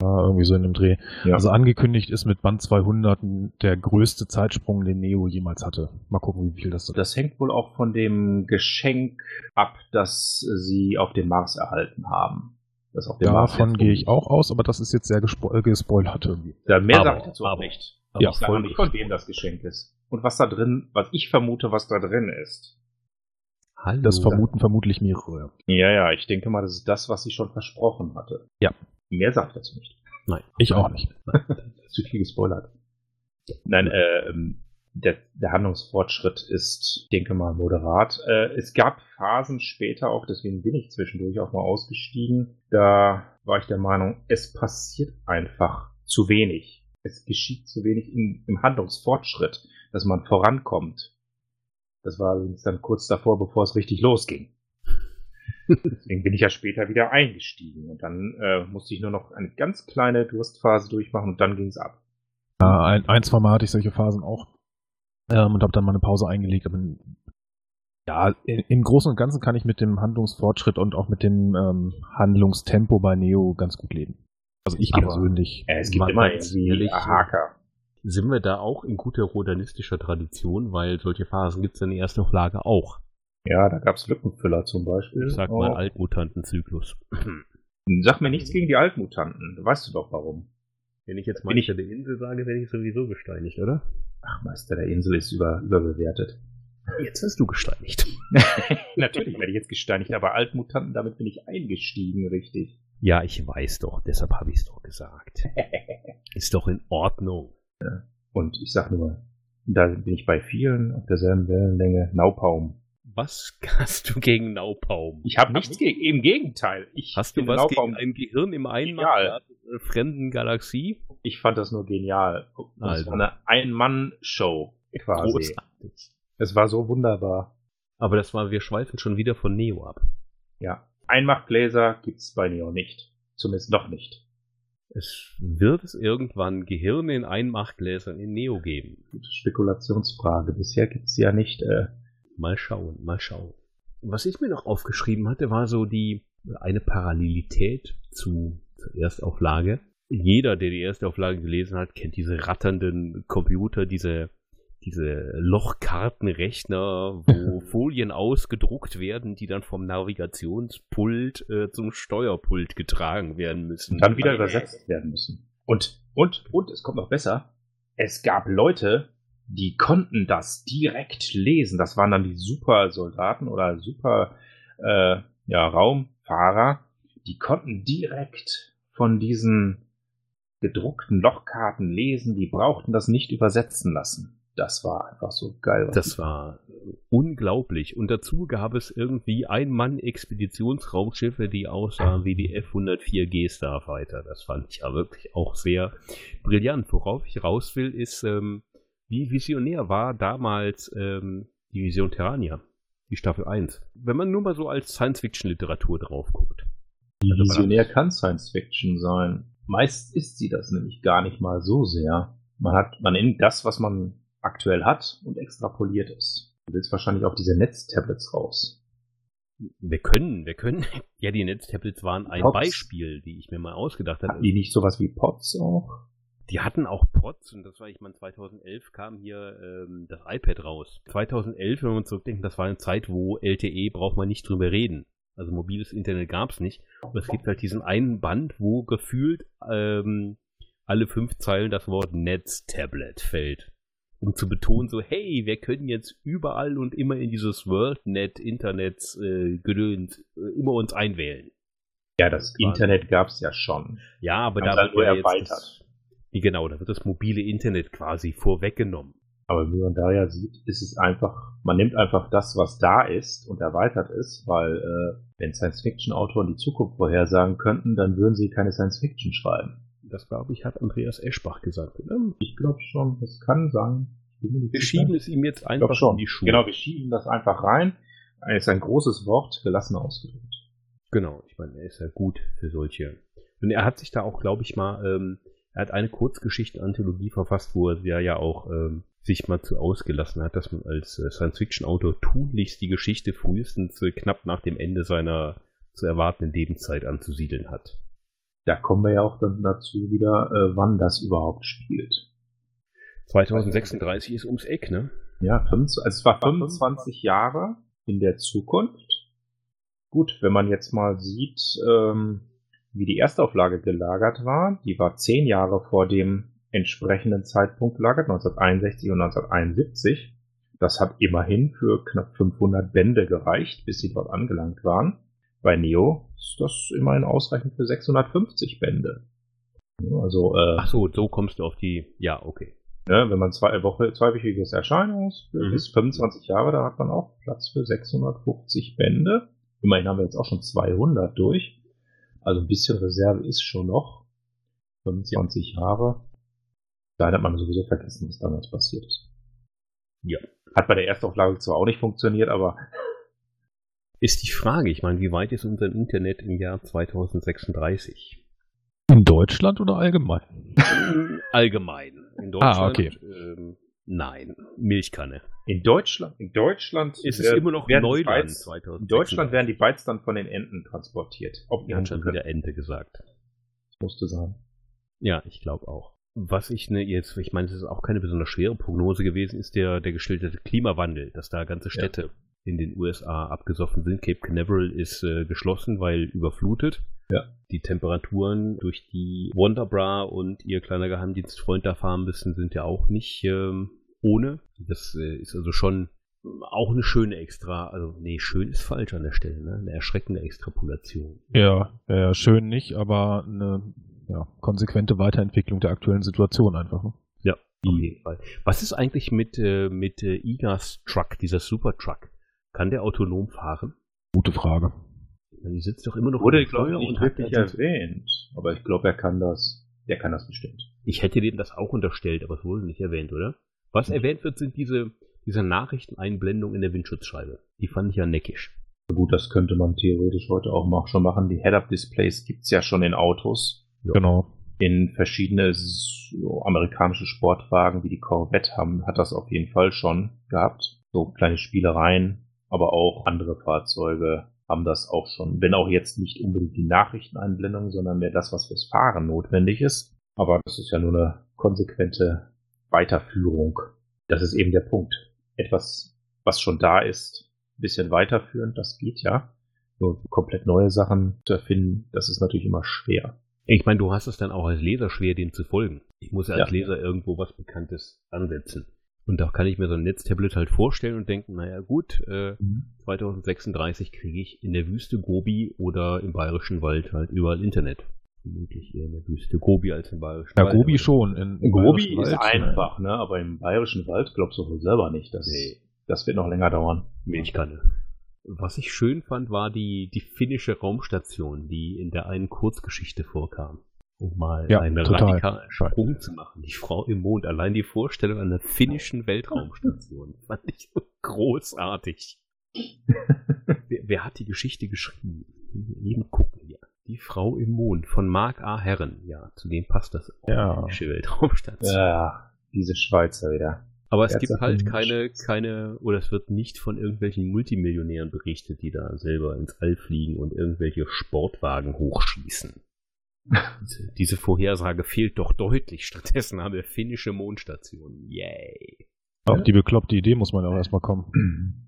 Ja, irgendwie so in dem Dreh. Ja. Also angekündigt ist mit Band 200 der größte Zeitsprung, den Neo jemals hatte. Mal gucken, wie viel das ist. Das hängt wohl auch von dem Geschenk ab, das sie auf dem Mars erhalten haben. Das auf dem Davon gehe ich auch aus, aber das ist jetzt sehr gespo äh, gespoilert irgendwie. Ja, mehr aber, sage ich dazu auch nicht. Aber ja, ich sage nicht, von wem das Geschenk ist. Und was da drin, was ich vermute, was da drin ist. Hallo. Das vermuten vermutlich mehrere. Ja, ja, ich denke mal, das ist das, was sie schon versprochen hatte. Ja. Mehr sagt dazu nicht. Nein. Ich auch nicht. Zu viel gespoilert. Nein, äh, ähm, der, der Handlungsfortschritt ist, denke mal, moderat. Äh, es gab Phasen später auch, deswegen bin ich zwischendurch auch mal ausgestiegen. Da war ich der Meinung, es passiert einfach zu wenig. Es geschieht zu wenig im, im Handlungsfortschritt, dass man vorankommt. Das war allerdings dann kurz davor, bevor es richtig losging. Deswegen bin ich ja später wieder eingestiegen und dann äh, musste ich nur noch eine ganz kleine Durstphase durchmachen und dann ging es ab. Ja, ein, ein, zwei Mal hatte ich solche Phasen auch ähm, und habe dann mal eine Pause eingelegt. Aber ja, im Großen und Ganzen kann ich mit dem Handlungsfortschritt und auch mit dem ähm, Handlungstempo bei Neo ganz gut leben. Also ich aber, persönlich. Äh, es gibt immer irgendwie Haker. Sind wir da auch in guter rodanistischer Tradition, weil solche Phasen gibt es in der ersten Auflage auch. Ja, da gab es Lückenfüller zum Beispiel. Ich sag oh. mal Altmutantenzyklus. Sag mir nichts gegen die Altmutanten. Weißt du doch warum. Wenn ich jetzt Meister der Insel sage, werde ich sowieso gesteinigt, oder? Ach, Meister der Insel ist über, überbewertet. Jetzt wirst du gesteinigt. Natürlich werde ich jetzt gesteinigt, aber Altmutanten, damit bin ich eingestiegen, richtig. Ja, ich weiß doch, deshalb habe ich es doch gesagt. ist doch in Ordnung. Ja. Und ich sag nur, da bin ich bei vielen auf derselben Wellenlänge. Naupaum. Was hast du gegen Naupaum? Ich habe nichts gegen, im Gegenteil. Ich hast du was Naupaum gegen ein Gehirn im Einmal der fremden Galaxie? Ich fand das nur genial. Das also. war eine Ein-Mann-Show quasi. Großartig. Es war so wunderbar. Aber das war, wir schweifen schon wieder von Neo ab. Ja. Einmachgläser gibt's bei Neo nicht. Zumindest noch nicht. Es wird es irgendwann Gehirne in Einmachgläsern in Neo geben. Gute Spekulationsfrage. Bisher gibt's ja nicht. Äh mal schauen, mal schauen. Was ich mir noch aufgeschrieben hatte, war so die eine Parallelität zu Erstauflage. Jeder, der die erste Auflage gelesen hat, kennt diese ratternden Computer, diese diese Lochkartenrechner, wo Folien ausgedruckt werden, die dann vom Navigationspult äh, zum Steuerpult getragen werden müssen. Und dann wieder übersetzt werden müssen. Und, und, und, es kommt noch besser. Es gab Leute, die konnten das direkt lesen. Das waren dann die Supersoldaten oder Super, äh, ja, Raumfahrer. Die konnten direkt von diesen gedruckten Lochkarten lesen. Die brauchten das nicht übersetzen lassen das war einfach so geil. Das war unglaublich. Und dazu gab es irgendwie Ein-Mann-Expeditionsraumschiffe, die aussahen wie die F-104G Starfighter. Das fand ich ja wirklich auch sehr brillant. Worauf ich raus will, ist, ähm, wie visionär war damals ähm, die Vision Terrania, die Staffel 1. Wenn man nur mal so als Science-Fiction-Literatur drauf guckt. Visionär kann Science-Fiction sein? Meist ist sie das nämlich gar nicht mal so sehr. Man hat, man nimmt das, was man aktuell hat und extrapoliert ist. Du willst wahrscheinlich auch diese Netztablets raus. Wir können, wir können. Ja, die Netztablets waren ein Pods. Beispiel, die ich mir mal ausgedacht habe. Hatten die nicht sowas wie Pods auch? Die hatten auch Pods und das war, ich meine, 2011 kam hier ähm, das iPad raus. 2011, wenn wir uns zurückdenken, das war eine Zeit, wo LTE braucht man nicht drüber reden. Also mobiles Internet gab's nicht. Und es gibt halt diesen einen Band, wo gefühlt ähm, alle fünf Zeilen das Wort Netztablet fällt um zu betonen, so, hey, wir können jetzt überall und immer in dieses WorldNet, Internet, äh, Gedöns, äh, immer uns einwählen. Ja, das Quasi. Internet gab's ja schon. Ja, aber da wird ja erweitert. Das, genau, da wird das mobile Internet quasi vorweggenommen. Aber wie man da ja sieht, ist es einfach, man nimmt einfach das, was da ist und erweitert ist, weil äh, wenn Science-Fiction-Autoren die Zukunft vorhersagen könnten, dann würden sie keine Science-Fiction schreiben. Das, glaube ich, hat Andreas Eschbach gesagt. Oder? Ich glaube schon, das kann sein. Wir schieben es ihm jetzt einfach schon. in die Schuhe. Genau, wir schieben das einfach rein. Es ist ein großes Wort, gelassen ausgedrückt. Genau, ich meine, er ist ja gut für solche. Und er hat sich da auch, glaube ich, mal, ähm, er hat eine Kurzgeschichten-Anthologie verfasst, wo er ja, ja auch ähm, sich mal zu ausgelassen hat, dass man als äh, Science-Fiction-Autor tunlichst die Geschichte frühestens äh, knapp nach dem Ende seiner zu erwartenden Lebenszeit anzusiedeln hat da kommen wir ja auch dann dazu wieder, äh, wann das überhaupt spielt. 2036 ist ums Eck, ne? Ja, 25, also es war 25 Jahre in der Zukunft. Gut, wenn man jetzt mal sieht, ähm, wie die Erstauflage gelagert war, die war zehn Jahre vor dem entsprechenden Zeitpunkt gelagert, 1961 und 1971. Das hat immerhin für knapp 500 Bände gereicht, bis sie dort angelangt waren. Bei Neo ist das immerhin ausreichend für 650 Bände. Also, äh, Ach so, so kommst du auf die, ja, okay. Ne, wenn man zwei Woche, zweiwöchiges Erscheinungs mhm. bis 25 Jahre, da hat man auch Platz für 650 Bände. Immerhin haben wir jetzt auch schon 200 durch. Also ein bisschen Reserve ist schon noch. 25 ja. Jahre. Da hat man sowieso vergessen, was damals passiert ist. Ja. Hat bei der Erstauflage zwar auch nicht funktioniert, aber ist die Frage. Ich meine, wie weit ist unser Internet im Jahr 2036? In Deutschland oder allgemein? allgemein. In Deutschland. Ah, okay. Ähm, nein, Milchkanne. In Deutschland, in Deutschland ist es immer noch Neuland. Bytes, in Deutschland werden die Bytes dann von den Enten transportiert. Auf die haben schon wieder Ente gesagt. Das musste sein. Ja, ich glaube auch. Was ich ne, jetzt, ich meine, es ist auch keine besonders schwere Prognose gewesen, ist der, der geschilderte Klimawandel, dass da ganze Städte ja in den USA abgesoffen sind. Cape Canaveral ist äh, geschlossen, weil überflutet. Ja. Die Temperaturen, durch die Wonderbra und ihr kleiner Geheimdienstfreund da fahren müssen, sind ja auch nicht ähm, ohne. Das äh, ist also schon auch eine schöne Extra, also nee, schön ist falsch an der Stelle, ne? Eine erschreckende Extrapolation. Ja, ja, schön nicht, aber eine ja, konsequente Weiterentwicklung der aktuellen Situation einfach. Ne? Ja, auf jeden Fall. Was ist eigentlich mit, äh, mit äh, Igas Truck, dieser Super Truck? Kann der autonom fahren? Gute Frage. Die sitzt doch immer noch Wurde, glaube ich, nicht wirklich erwähnt. Aber ich glaube, er kann das. Der kann das bestimmt. Ich hätte dem das auch unterstellt, aber es wurde nicht erwähnt, oder? Was mhm. erwähnt wird, sind diese, diese Nachrichteneinblendungen in der Windschutzscheibe. Die fand ich ja neckisch. Gut, das könnte man theoretisch heute auch mal schon machen. Die Head-Up-Displays gibt's ja schon in Autos. Genau. In verschiedene so, amerikanische Sportwagen wie die Corvette haben, hat das auf jeden Fall schon gehabt. So kleine Spielereien, aber auch andere Fahrzeuge haben das auch schon. Wenn auch jetzt nicht unbedingt die Nachrichteneinblendung, sondern mehr das, was fürs Fahren notwendig ist. Aber das ist ja nur eine konsequente Weiterführung. Das ist eben der Punkt. Etwas, was schon da ist, ein bisschen weiterführen, das geht ja. Nur komplett neue Sachen zu erfinden, das ist natürlich immer schwer. Ich meine, du hast es dann auch als Leser schwer, dem zu folgen. Ich muss ja als Ja. Leser irgendwo was Bekanntes ansetzen. Und da kann ich mir so ein Netztablet halt vorstellen und denken, naja gut, äh, 2036 kriege ich in der Wüste Gobi oder im Bayerischen Wald halt überall Internet. Vermutlich eher in der Wüste Gobi als im Bayerischen Ja, Wald. Gobi aber- schon. In, In Gobi ist Wald, einfach, ne? Aber im Bayerischen Wald glaubst du wohl selber nicht. Das, Nee. das wird noch länger dauern. Milchkanne. Was ich schön fand, war die, die finnische Raumstation, die in der einen Kurzgeschichte vorkam. Um mal Ja, einen radikalen Sprung zu machen. Die Frau im Mond. Allein die Vorstellung einer finnischen Weltraumstation fand ich so großartig. wer, wer hat die Geschichte geschrieben? Eben gucken hier. Die Frau im Mond von Mark A. Herren. Ja, zu dem passt das. Ja. Finnische Weltraumstation. Ja, diese Schweizer wieder. Aber es gibt halt keine, keine, oder es wird nicht von irgendwelchen Multimillionären berichtet, die da selber ins All fliegen und irgendwelche Sportwagen hochschießen. diese, Vorhersage fehlt doch deutlich. Stattdessen haben wir finnische Mondstationen. Yay. Auf die bekloppte Idee muss man auch erstmal kommen.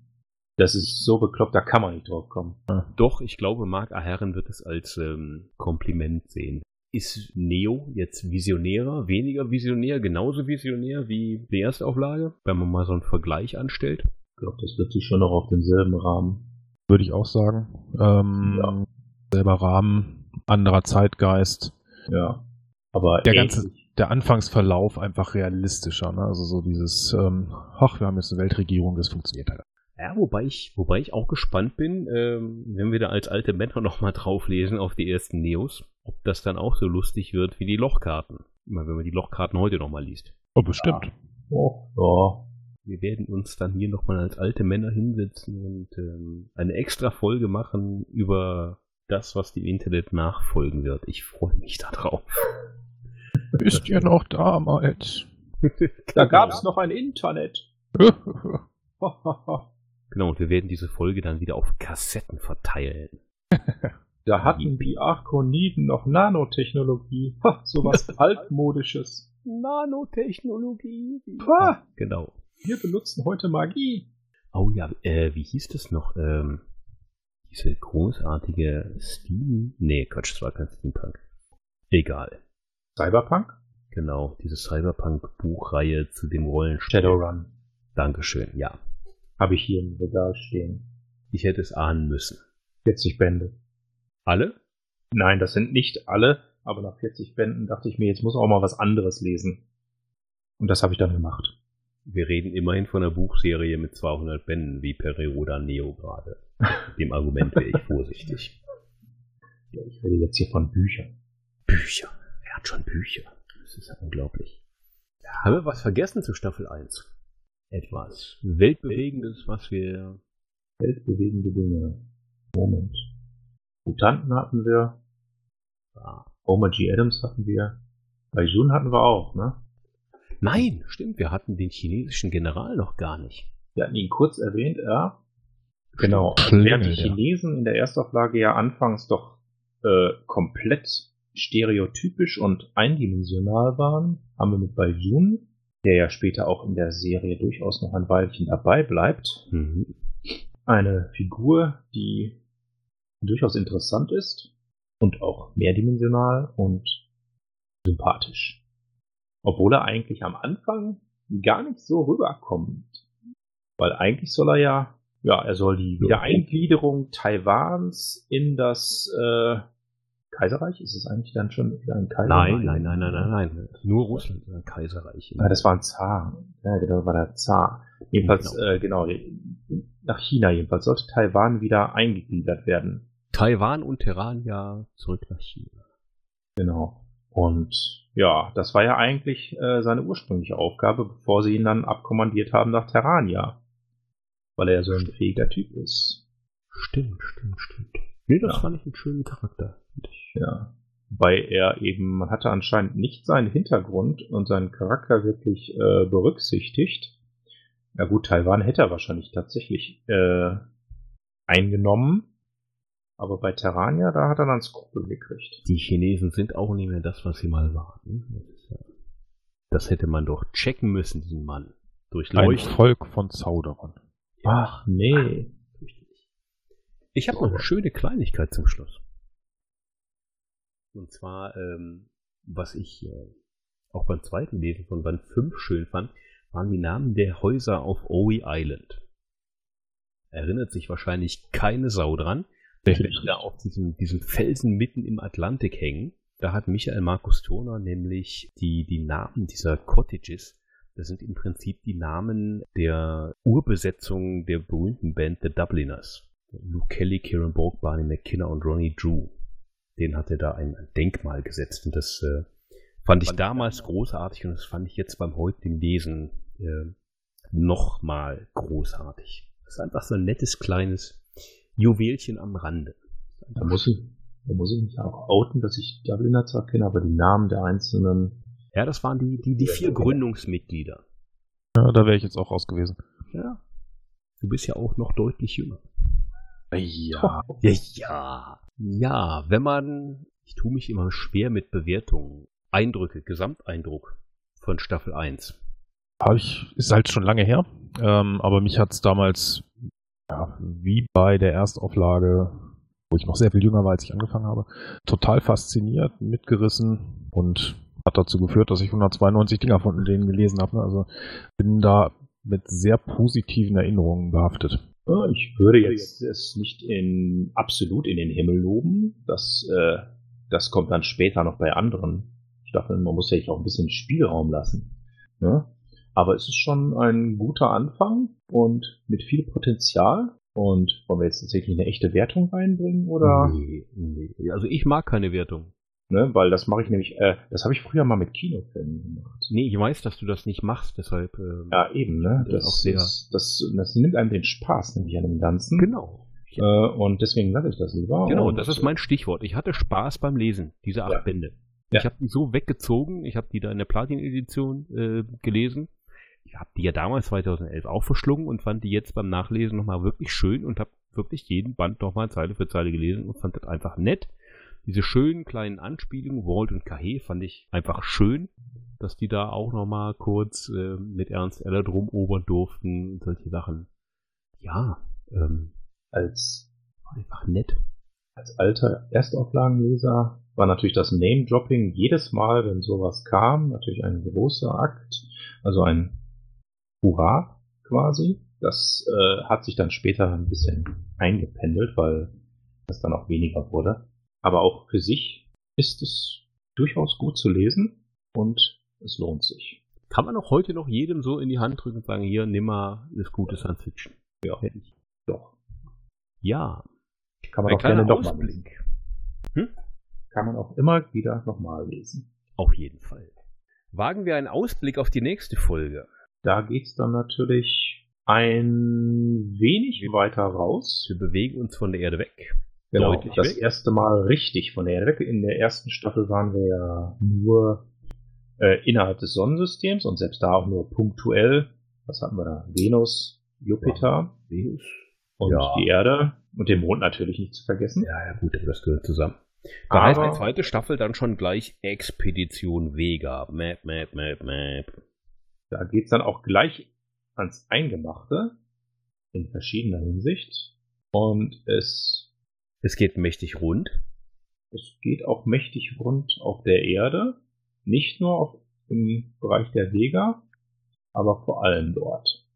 Das ist so bekloppt, da kann man nicht drauf kommen. Doch, ich glaube, Mark A. Herren wird es als ähm, Kompliment sehen. Ist Neo jetzt visionärer, weniger visionär, genauso visionär wie die Erstauflage, wenn man mal so einen Vergleich anstellt? Ich glaube, das wird sich schon noch auf denselben Rahmen. Würde ich auch sagen. Ähm, Ja. Selber Rahmen, anderer Zeitgeist. Ja. Aber Der ähnlich. ganze- Der Anfangsverlauf einfach realistischer. Ne? Also so dieses, ähm, ach, wir haben jetzt eine Weltregierung, das funktioniert halt. Ja, wobei ich, wobei ich auch gespannt bin, ähm, wenn wir da als alte Männer nochmal drauflesen auf die ersten Neos, ob das dann auch so lustig wird wie die Lochkarten. Immer wenn man die Lochkarten heute nochmal liest. Oh, bestimmt. Oh, ja. Wir werden uns dann hier nochmal als alte Männer hinsetzen und ähm, eine extra Folge machen über das, was dem Internet nachfolgen wird. Ich freue mich darauf. Wisst ihr noch damals? Da gab es noch ein Internet. Genau, und wir werden diese Folge dann wieder auf Kassetten verteilen. Da hatten die Arkoniden noch Nanotechnologie. Ha, sowas altmodisches. Nanotechnologie. Ha, Genau. wir benutzen heute Magie. Oh ja, äh, wie hieß das noch? Ähm, diese großartige Steam... Nee, Quatsch, das war kein Steampunk. Egal. Cyberpunk? Genau, diese Cyberpunk-Buchreihe zu dem Rollenspiel. Shadowrun. Dankeschön, ja. Habe ich hier im Regal stehen. Ich hätte es ahnen müssen. 40 Bände. Alle? Nein, das sind nicht alle, aber nach 40 Bänden dachte ich mir, jetzt muss auch mal was anderes lesen. Und das habe ich dann gemacht. Wir reden immerhin von einer Buchserie mit 200 Bänden, wie Perioda Neo gerade. Dem Argument wäre ich vorsichtig. Ja, ich rede jetzt hier von Büchern. Bücher. Er hat schon Bücher. Das ist ja unglaublich. Haben wir was vergessen zu Staffel 1? Etwas Weltbewegendes, was wir. Weltbewegende Dinge. Moment. Mutanten hatten wir. Homer G. Adams hatten wir. Bei Jun hatten wir auch, ne? Nein, stimmt, wir hatten den chinesischen General noch gar nicht. Wir hatten ihn kurz erwähnt, ja. Genau. Während die. Chinesen in der Erstauflage ja anfangs doch äh, komplett stereotypisch und eindimensional waren, haben wir mit Baiyun, der ja später auch in der Serie durchaus noch ein Weilchen dabei bleibt, Mhm. eine Figur, die durchaus interessant ist und auch mehrdimensional und sympathisch. Obwohl er eigentlich am Anfang gar nicht so rüberkommt. Weil eigentlich soll er ja, ja, er soll die Wiedereingliederung Taiwans in das äh, Kaiserreich, ist es eigentlich dann schon wieder ein Kaiserreich? Nein, nein, nein, nein, nein, nein. Nur Russland ist ein Kaiserreich. Ah, das war ein Zar. Ja, genau, das war der Zar. Jedenfalls, Genau. äh, genau, nach China jedenfalls sollte Taiwan wieder eingegliedert werden. Taiwan und Terrania zurück nach China. Genau. Und ja, das war ja eigentlich äh, seine ursprüngliche Aufgabe, bevor sie ihn dann abkommandiert haben nach Terrania. Weil er so ein fähiger Typ ist. Stimmt, stimmt, stimmt. Nee, das Ja. fand ich einen schönen Charakter. Ja. Wobei er eben, man hatte anscheinend nicht seinen Hintergrund und seinen Charakter wirklich äh, berücksichtigt. Ja gut, Taiwan hätte er wahrscheinlich tatsächlich äh, eingenommen. Aber bei Terrania, da hat er dann Skrupel gekriegt. Die Chinesen sind auch nicht mehr das, was sie mal waren. Das hätte man doch checken müssen, diesen Mann. Durchleuchten. Ein Volk von Zauderern. Ach, nee. Ich habe noch eine schöne Kleinigkeit zum Schluss. Und zwar, ähm, was ich äh, auch beim zweiten Lesen von Band 5 schön fand, waren die Namen der Häuser auf Owie Island. Erinnert sich wahrscheinlich keine Sau dran. Wenn da auf diesem, diesem Felsen mitten im Atlantik hängen, da hat Michael Markus Turner nämlich die, die Namen dieser Cottages, das sind im Prinzip die Namen der Urbesetzung der berühmten Band The Dubliners. Luke Kelly, Kieran Borg, Barney McKinnon und Ronnie Drew. Den hat er da ein Denkmal gesetzt und das äh, fand ich damals großartig und das fand ich jetzt beim heutigen Lesen äh, nochmal großartig. Das ist einfach so ein nettes kleines Juwelchen am Rande. Da muss ich, da muss ich mich auch outen, dass ich Dubliner zwar kenne, aber die Namen der einzelnen. Ja, das waren die, die, die vier Gründungsmitglieder. Ja, da wäre ich jetzt auch raus gewesen. Ja. Du bist ja auch noch deutlich jünger. Ja. Ja, ja. Ja, wenn man, ich tue mich immer schwer mit Bewertungen. Eindrücke, Gesamteindruck von Staffel 1. Habe ich, ist halt schon lange her, ähm, aber mich hat es damals, ja, wie bei der Erstauflage, wo ich noch sehr viel jünger war, als ich angefangen habe, total fasziniert, mitgerissen und hat dazu geführt, dass ich 192 Dinger von denen gelesen habe. Also bin da mit sehr positiven Erinnerungen behaftet. Ich würde jetzt es nicht in absolut in den Himmel loben. Das, äh, das kommt dann später noch bei anderen Staffeln. Man muss ja auch ein bisschen Spielraum lassen. Ne? Aber es ist schon ein guter Anfang und mit viel Potenzial. Und wollen wir jetzt tatsächlich eine echte Wertung reinbringen oder? Nee, nee. Also ich mag keine Wertung. Ne, weil das mache ich nämlich, äh, das habe ich früher mal mit Kinofilmen gemacht. Nee, ich weiß, dass du das nicht machst, deshalb. Äh, ja, eben, ne? Das, das, das, das, das nimmt einem den Spaß, nämlich an dem Ganzen. Genau. Ja. Äh, und deswegen lasse ich das lieber. Genau, das ist mein Stichwort. Ich hatte Spaß beim Lesen, diese acht ja. Bände. Ja. Ich habe die so weggezogen, ich habe die da in der Platin-Edition äh, gelesen. Ich habe die ja damals 2011 auch verschlungen und fand die jetzt beim Nachlesen nochmal wirklich schön und habe wirklich jeden Band nochmal Zeile für Zeile gelesen und fand das einfach nett diese schönen kleinen Anspielungen, Walt und Kahe, fand ich einfach schön, dass die da auch nochmal kurz äh, mit Ernst Eller drum obern durften und solche Sachen. Ja, ähm, als einfach nett. Als alter Erstauflagenleser war natürlich das Name-Dropping jedes Mal, wenn sowas kam, natürlich ein großer Akt, also ein Hurra quasi. Das äh, hat sich dann später ein bisschen eingependelt, weil das dann auch weniger wurde. Aber auch für sich ist es durchaus gut zu lesen und es lohnt sich. Kann man auch heute noch jedem so in die Hand drücken und sagen, hier, nimm mal das gute Science Fiction. Ja, doch. Ja. Kann man Ein auch gerne nochmal lesen. Hm? Kann man auch immer wieder nochmal lesen. Auf jeden Fall. Wagen wir einen Ausblick auf die nächste Folge. Da geht's dann natürlich ein wenig weiter raus. Wir bewegen uns von der Erde weg. Genau, das weg. erste Mal richtig von der Erde weg. In der ersten Staffel waren wir ja nur äh, innerhalb des Sonnensystems und selbst da auch nur punktuell. Was hatten wir da? Venus, Jupiter, ja, Venus und ja. die Erde und den Mond natürlich nicht zu vergessen. Ja, ja, gut, das gehört zusammen. Da Aber, heißt die zweite Staffel dann schon gleich Expedition Vega. Map, Map, Map, Map. Da geht's dann auch gleich ans Eingemachte in verschiedener Hinsicht. Und es es geht mächtig rund. Es geht auch mächtig rund auf der Erde. Nicht nur auf, im Bereich der Vega, aber vor allem dort.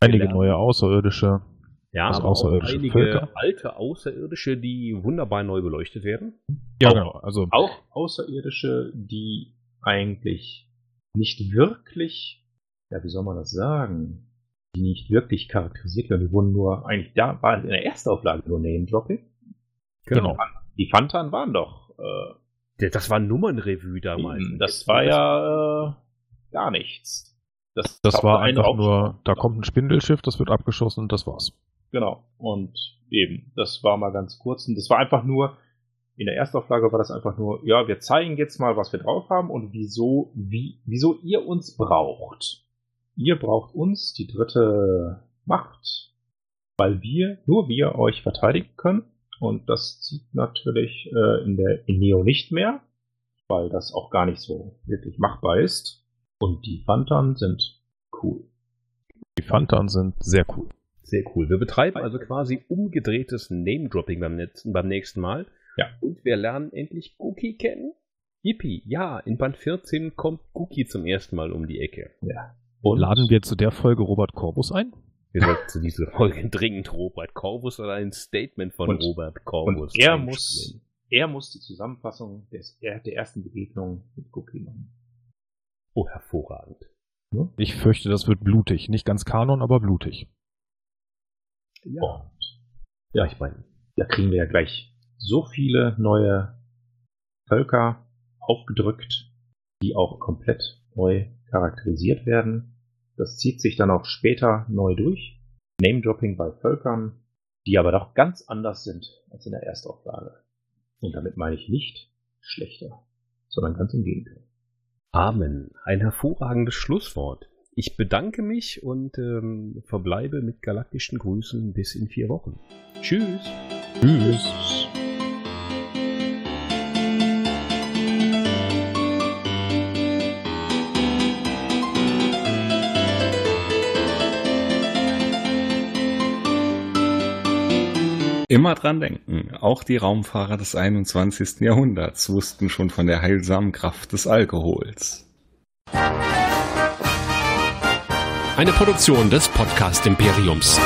Einige neue Außerirdische. Ja, aber außerirdische auch einige Völker. alte Außerirdische, die wunderbar neu beleuchtet werden. Ja, auch, genau. Also auch Außerirdische, die eigentlich nicht wirklich, ja, wie soll man das sagen, die nicht wirklich charakterisiert werden. Die wurden nur eigentlich da war in der ersten Auflage nur Name-Dropping. Genau. genau. Die Fantan waren doch. Äh, das war Nummernrevue damals. Das war ja äh, gar nichts. Das, das war einfach nur, da kommt ein Spindelschiff, das wird abgeschossen und das war's. Genau. Und eben, das war mal ganz kurz. Und das war einfach nur, in der Erstauflage war das einfach nur, ja, wir zeigen jetzt mal, was wir drauf haben und wieso, wie, wieso ihr uns braucht. Ihr braucht uns, die dritte Macht, weil wir, nur wir euch verteidigen können Und das zieht natürlich äh, in der in Neo nicht mehr, weil das auch gar nicht so wirklich machbar ist. Und die Phantom sind cool. Die Phantom sind sehr cool. Sehr cool. Wir betreiben also quasi umgedrehtes Name-Dropping beim, beim nächsten Mal. Ja. Und wir lernen endlich Cookie kennen. Yippie, ja, in Band 14 kommt Cookie zum ersten Mal um die Ecke. Ja. Und Laden wir zu der Folge Robert Corbus ein? Wir sollten zu dieser Folge dringend Robert Corbus oder ein Statement von Und- Robert Corbus. Und er einspielen. muss, er muss die Zusammenfassung des, der ersten Begegnung mit Cookie machen. Oh, hervorragend. Ich fürchte, das wird blutig. Nicht ganz Kanon, aber blutig. Ja. Und ja, ich meine, da kriegen wir ja gleich so viele neue Völker aufgedrückt, die auch komplett neu charakterisiert werden. Das zieht sich dann auch später neu durch. Name-Dropping bei Völkern, die aber doch ganz anders sind als in der Erstauflage. Und damit meine ich nicht schlechter, sondern ganz im Gegenteil. Amen. Ein hervorragendes Schlusswort. Ich bedanke mich und ähm, verbleibe mit galaktischen Grüßen bis in vier Wochen. Tschüss. Tschüss. Immer dran denken, auch die Raumfahrer des 21. Jahrhunderts wussten schon von der heilsamen Kraft des Alkohols. Eine Produktion des Podcast Imperiums.